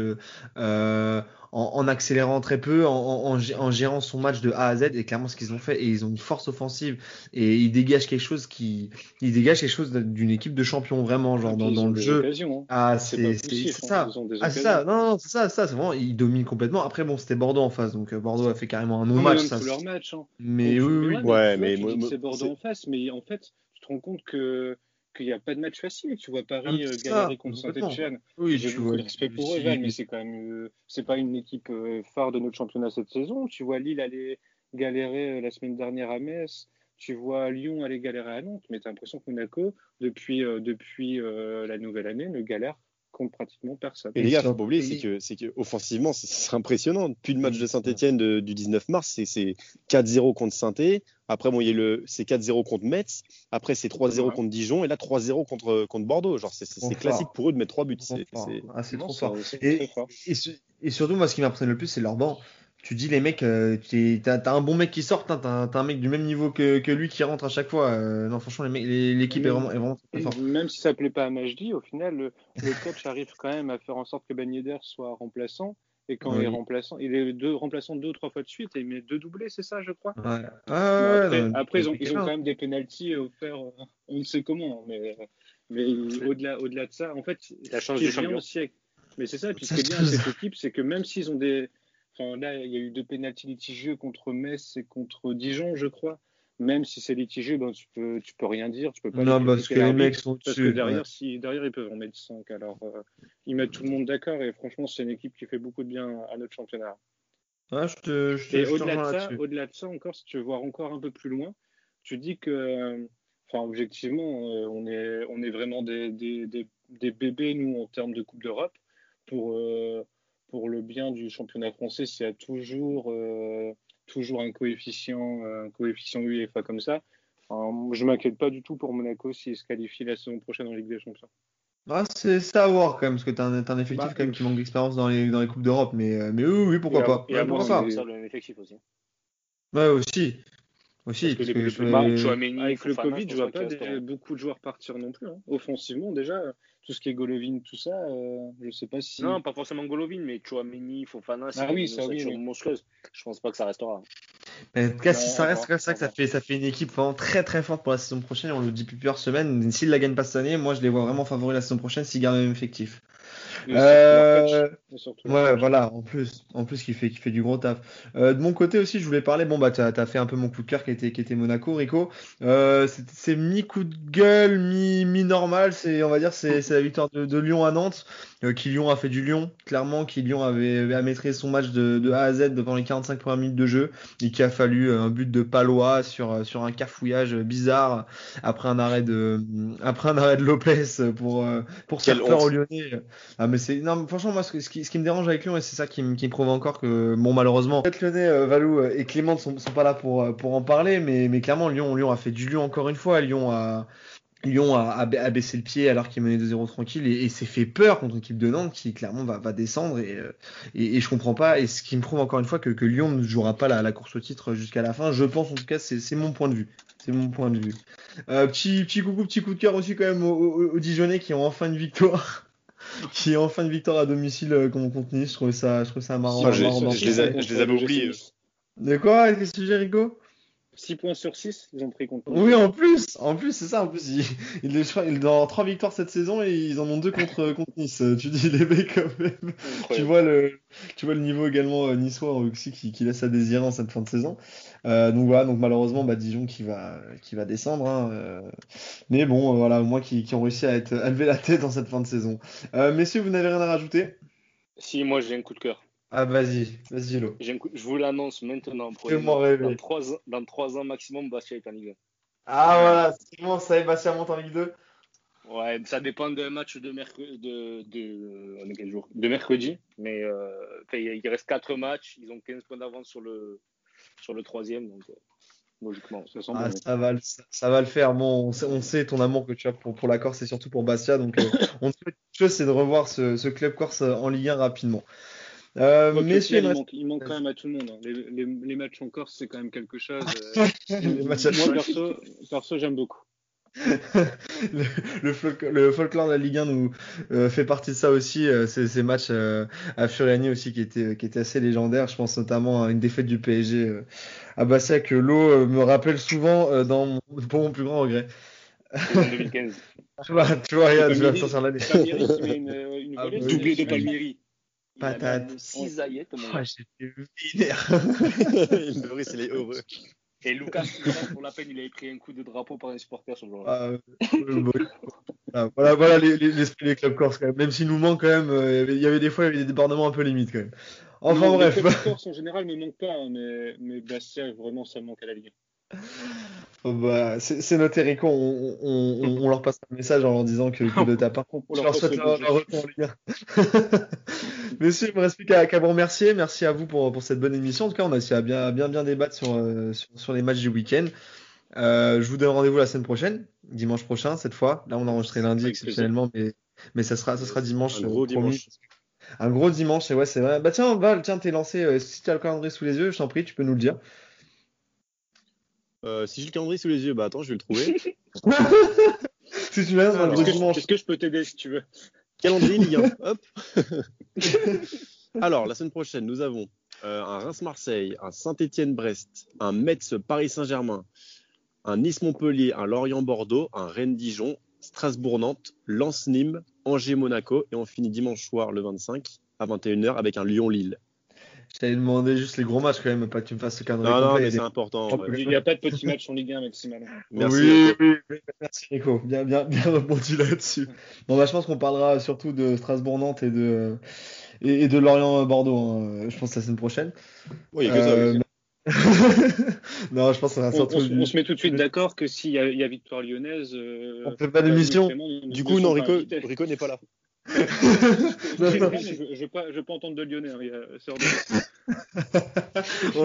euh, en, en accélérant très peu, en, en, en gé- en gérant son match de A à Z et clairement ce qu'ils ont fait et ils ont une force offensive et ils dégagent quelque chose qui, ils dégagent quelque chose d'une équipe de champion vraiment genre
Et
dans, le jeu.
occasions, hein.
Ah,
C'est
c'est ça. Ah, c'est ça. Non, non, c'est ça, ça, c'est vraiment, ils dominent complètement. Après, bon, c'était Bordeaux en face, donc euh, Bordeaux a fait carrément un
Non, mais
non-match,
même
ça.
leur match. Hein.
Mais
Donc,
oui, oui.
mais
Ouais, mais moi,
c'est Bordeaux en face, mais en fait, tu te rends compte que qu'il n'y a pas de match facile. Tu vois Paris euh, galérer contre. Saint-Etienne.
Oui,
J'ai beaucoup de respect pour eux, Val, mais c'est quand même euh, c'est pas une équipe euh, phare de notre championnat cette saison. Tu vois Lille aller galérer la semaine dernière à Metz. Tu vois Lyon aller galérer à Nantes, mais tu as l'impression que Monaco, depuis, depuis la nouvelle année, ne galère contre pratiquement personne.
Et les gars,
sur-
faut pas oublier, c'est que, c'est que offensivement, c'est- impressionnant. Depuis le match de Saint-Etienne du 19 mars, c'est- c'est 4-0 contre saint Après, bon, il y a le, c'est 4-0 contre Metz. Après, c'est 3-0
Ouais.
contre Dijon. Et là, 3-0 contre, contre Bordeaux. Genre, c'est classique
fort.
pour eux de mettre 3 buts. C'est-
Ah, trop fort. Et, et surtout, moi, ce qui m'impressionne le plus, c'est leur banc. Tu dis, les mecs, euh, t'as un bon mec qui sort, hein, t'as un, mec du même niveau que, que lui qui rentre à chaque fois. Euh, non, franchement, l'équipe est vraiment, est vraiment très forte.
Même si ça plaît pas à Majdi, au final, le, le coach arrive quand même à faire en sorte que Ben Yedder soit remplaçant. Et quand il est remplaçant, il est deux, remplaçant deux ou trois fois de suite et il met deux doublés, c'est ça, je crois.
Ouais.
Après,
non,
après, ils, ont, ils quand même des pénalties offerts, euh, on ne sait comment. Mais, mais au-delà au -delà de ça, en fait,
La
ce
chance du champion.
aussi avec- Mais c'est ça, et puis ce qui est bien
trouve
cette équipe, c'est que même s'ils ont des. Enfin, là, il y a eu deux pénalties litigieux contre Metz et contre Dijon, je crois. Même si c'est litigieux, ben, tu, peux, tu peux rien dire. Tu peux pas
Non, parce que les mecs sont
Parce que derrière,
ouais.
si, derrière, ils peuvent en mettre 5. Alors, euh, ils mettent tout le monde d'accord et franchement, c'est une équipe qui fait beaucoup de bien à notre championnat.
Ouais, je te, je te,
Et au-delà de, ça, de encore, si tu veux voir encore un peu plus loin, tu dis que, euh, enfin, objectivement, euh, on, est, on est vraiment des, des, des, des bébés, nous, en termes de Coupe d'Europe. Pour, euh, pour le bien du championnat français, s'il y a toujours, euh, toujours un coefficient, un coefficient UEFA comme ça, enfin, je ne m'inquiète pas du tout pour Monaco s'ils se qualifient la saison prochaine en Ligue des Champions.
Ah, c'est ça à voir quand même, parce que t'as un, t'as un effectif
Bah,
quand même qui manque d'expérience dans les, dans les Coupes d'Europe, mais, euh, mais oui, oui, pourquoi
Et
pas.
et
Ouais,
à
pourquoi pas.
Ça, le même effectif aussi.
Ouais, aussi. Aussi,
Parce que
parce
les-
que
les-
je-
Bah, Chouameni,
Avec le Covid,
je
vois
pas
des- beaucoup de joueurs partir non plus. hein. Offensivement, déjà, tout ce qui est Golovin, tout ça, euh, je sais pas si.
Non, pas forcément Golovin, mais Chouameni, Fofana, c'est
Ah oui,
une
ça, oui,
monstrueuse. Je pense pas que ça restera.
Mais en tout cas, si ça reste comme ça, que ça fait, ça fait une équipe vraiment très très forte pour la saison prochaine. On le dit depuis plusieurs semaines. S'ils la gagnent pas cette année, moi je les vois vraiment favoris la saison prochaine s'ils gardent le même effectif. Euh, Ouais, voilà, en plus, en plus qui fait, qui fait du gros taf. Euh, de mon côté aussi, je voulais parler, bon bah t'as, t'as fait un peu mon coup de cœur qui était, qui était Monaco, Rico. Euh, c'est, mi coup de gueule, mi, mi normal, c'est, on va dire, c'est, c'est la victoire de, de Lyon à Nantes, qui Lyon a fait du Lyon, clairement, qui Lyon avait, avait à maîtriser son match de, de A à Z pendant les 45 premières minutes de jeu, et qui a fallu un but de Palois sur, sur un cafouillage bizarre après un arrêt de, après un arrêt de Lopez pour, pour faire peur aux Lyonnais. Ah mais c'est non franchement moi ce, qui, me dérange avec Lyon et c'est ça qui, me- prouve encore que bon malheureusement peut-être Lyonnais, euh, Valou euh, et Clément sont, sont pas là pour euh, pour en parler mais mais clairement Lyon Lyon a fait du Lyon encore une fois. Lyon a Lyon a, baissé le pied alors qu'il menait 2-0 tranquille et, s'est fait peur contre l'équipe de Nantes qui clairement va, va descendre et, et, je comprends pas. Et ce qui me prouve encore une fois que, Lyon ne jouera pas la, course au titre jusqu'à la fin je pense en tout cas c'est mon point de vue. C'est mon point de vue. Petit petit coucou petit coup de cœur aussi quand même aux, aux, aux Dijonais qui ont enfin une victoire qui ont enfin une victoire à domicile euh, contre contre Nice je trouvais ça je trouvais ça marrant,
je-
marrant, marrant.
je les ai- je les avais oubliés.
de quoi? Qu'est-ce que tu dis Rico?
6 points sur 6, ils ont pris contre
oui, en plus, en plus, c'est ça. En plus, ils, avoir trois victoires cette saison et ils en ont deux contre, contre Nice. Euh, Tu dis les mecs quand même. Tu vois le, tu vois le niveau également euh, niçois aussi qui, qui laisse à désirer en cette fin de saison. Euh, donc voilà, donc malheureusement, bah, Dijon qui va, qui va descendre. Hein, euh, mais bon, euh, voilà, au moins qui, qui ont réussi à être à lever la tête dans cette fin de saison. Euh, messieurs, vous n'avez rien à rajouter?
Si, moi j'ai un coup de cœur.
Ah, vas-y, vas-y, Lo.
Je vous l'annonce maintenant. Dans
rêver.
3 ans, dans trois ans maximum, Bastia est en Ligue
Ah voilà, c'est bon, ça y est, Bastien monte en Ligue 2.
Ouais, ça dépend d'un match de mercredi. De, de, on est quel jour? De mercredi. Mais euh, il reste 4 matchs. Ils ont 15 points d'avance sur le, sur le troisième. Donc, euh, logiquement.
Ça
Ah, ça, va, le- ça, ça va le faire. Bon, on sait, on sait ton amour que tu as pour, pour la Corse et surtout pour Bastia. Donc, euh, on te souhaite une chose, c'est de revoir ce, ce club corse en Ligue 1 rapidement. Euh, messieurs, il
manque, il manque quand même à tout le monde. hein. Les, les- les matchs en Corse, c'est quand même quelque chose. euh.
les matchs
Moi, perso, perso j'aime beaucoup.
le, le, le folklore de la Ligue 1 nous euh, fait partie de ça aussi. euh, ces, ces matchs euh, à Furiani aussi qui étaient, qui étaient assez légendaires. Je pense notamment à une défaite du PSG euh, à Bastia que l'eau euh, me rappelle souvent dans mon, pour mon plus grand regret.
En 2015.
Tu vois, tu vois, je vais
Palmieri-
sortir l'année. Ah, bah,
doublé de Palmieri.
Patate.
6 aillettes, mon
Oh. J'étais vénère.
Boris, il est heureux.
Et Lucas, pour la peine, il avait pris un coup de drapeau par un supporter ce jour-là.
Ah, euh. Ah, voilà, voilà les- les- l'esprit des clubs corse quand même. Même s'il nous manque quand même, euh, il y avait- il y avait des fois il y avait des débordements un peu limites quand même. Enfin
Non,
bref.
Les clubs Corse en général ne manquent pas, hein, mais, mais Bastia, vraiment, ça manque à la Ligue 1.
Bah, c'est c'est noté Rico, on, on, on, on leur passe un message en leur disant que, que de ta part,
On
je
leur
leur souhaite
le
leur, retour en Ligue 1. Messieurs, il me reste plus qu'à vous remercier. Merci à vous pour, pour cette bonne émission. En tout cas, on a essayé à bien, bien, bien débattre sur, euh, sur, sur les matchs du week-end. Euh, je vous donne rendez-vous la semaine prochaine, dimanche prochain, cette fois. Là, on a enregistré lundi exceptionnellement, mais, mais ça sera, ça sera dimanche.
Un gros
euh, promis.
dimanche.
Un gros dimanche, et ouais, c'est vrai. Bah tiens, Val, tiens, t'es lancé. euh, si tu as le calendrier sous les yeux, je t'en prie, tu peux nous le dire.
Euh, si j'ai le calendrier sous les yeux, bah attends, je vais le trouver.
Si tu
Alors,
gros
Est-ce que, je-
dimanche.
est-ce que je peux t'aider si tu veux?
Calendrier Ligue 1. Hop. Alors, la semaine prochaine, nous avons euh, un Reims-Marseille, un Saint-Étienne-Brest, un Metz-Paris-Saint-Germain, un Nice-Montpellier, un Lorient-Bordeaux, un Rennes-Dijon, Strasbourg-Nantes, Lens-Nîmes, Angers-Monaco et on finit dimanche soir le 25 à 21h avec un Lyon-Lille.
Je t'avais demandé juste les gros matchs quand même, pas que tu me fasses ce calendrier
Non, non, mais c'est
des-
important.
Oh,
ouais.
Il n'y a pas de petits matchs en Ligue 1, Maximal.
Merci.
oui,
Rico.
oui, oui, merci Rico. Bien, bien, bien rebondi là-dessus. Bon, bah, je pense qu'on parlera surtout de Strasbourg-Nantes et de, et, et de Lorient-Bordeaux. hein. Je pense la semaine prochaine.
Oui, il y a que ça.
Euh, non, je pense sera
On,
surtout.
on se-
du-
on se met tout de suite d'accord que s'il y, y a victoire lyonnaise. euh,
On fait pas d'émission.
Du coup, non, Rico. Rico n'est pas là.
Je
Non, non.
je pas, je pas entendre de lyonnais. hein, hors de-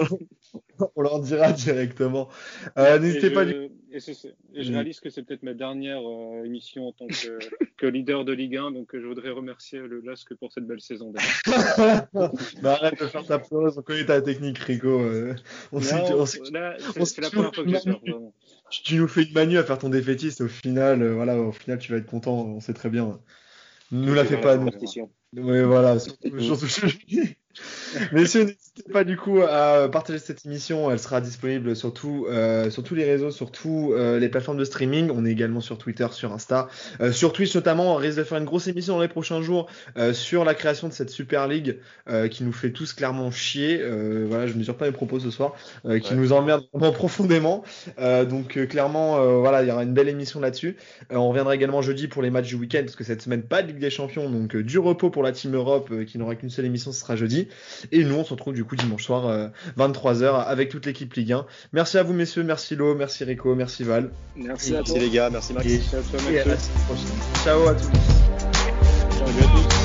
on, on leur dira directement. Euh, N'hésitez pas.
je- Et, je
Mm.
réalise que c'est peut-être ma dernière euh, émission en tant que, que leader de Ligue 1, donc euh, je voudrais remercier le LASK pour cette belle saison.
bah, arrête de faire ta pleureuse, on connaît ta technique, Rico. euh, on sait on sait
là, c'est la première fois que je
tu-
sors, vraiment.
tu, tu nous fais une manu à faire ton défaitiste. Au final, euh, voilà, au final, tu vas être content. On sait très bien. Nous la fais pas, nous. Oui, voilà, surtout, surtout Messieurs, n'hésitez pas du coup à partager cette émission. Elle sera disponible sur, tout, euh, sur tous les réseaux, sur tous euh, les plateformes de streaming. On est également sur Twitter, sur Insta, euh, sur Twitch notamment. On risque de faire une grosse émission dans les prochains jours euh, sur la création de cette Super League euh, qui nous fait tous clairement chier. Euh, voilà, je ne mesure pas mes propos ce soir, euh, qui
Ouais.
nous emmerde vraiment profondément. Euh, donc euh, clairement, euh, voilà, il y aura une belle émission là-dessus. Euh, on reviendra également jeudi pour les matchs du week-end parce que cette semaine pas de Ligue des Champions, donc euh, du repos pour la Team Europe euh, qui n'aura qu'une seule émission, ce sera jeudi. Et nous, on se retrouve du coup dimanche soir, euh, 23h, avec toute l'équipe Ligue 1. Merci à vous, messieurs. Merci Lo, merci Rico, merci Val.
Merci à toi.
Merci les gars, merci Max.
Et, à la prochaine. Ciao à tous.
Ciao à tous.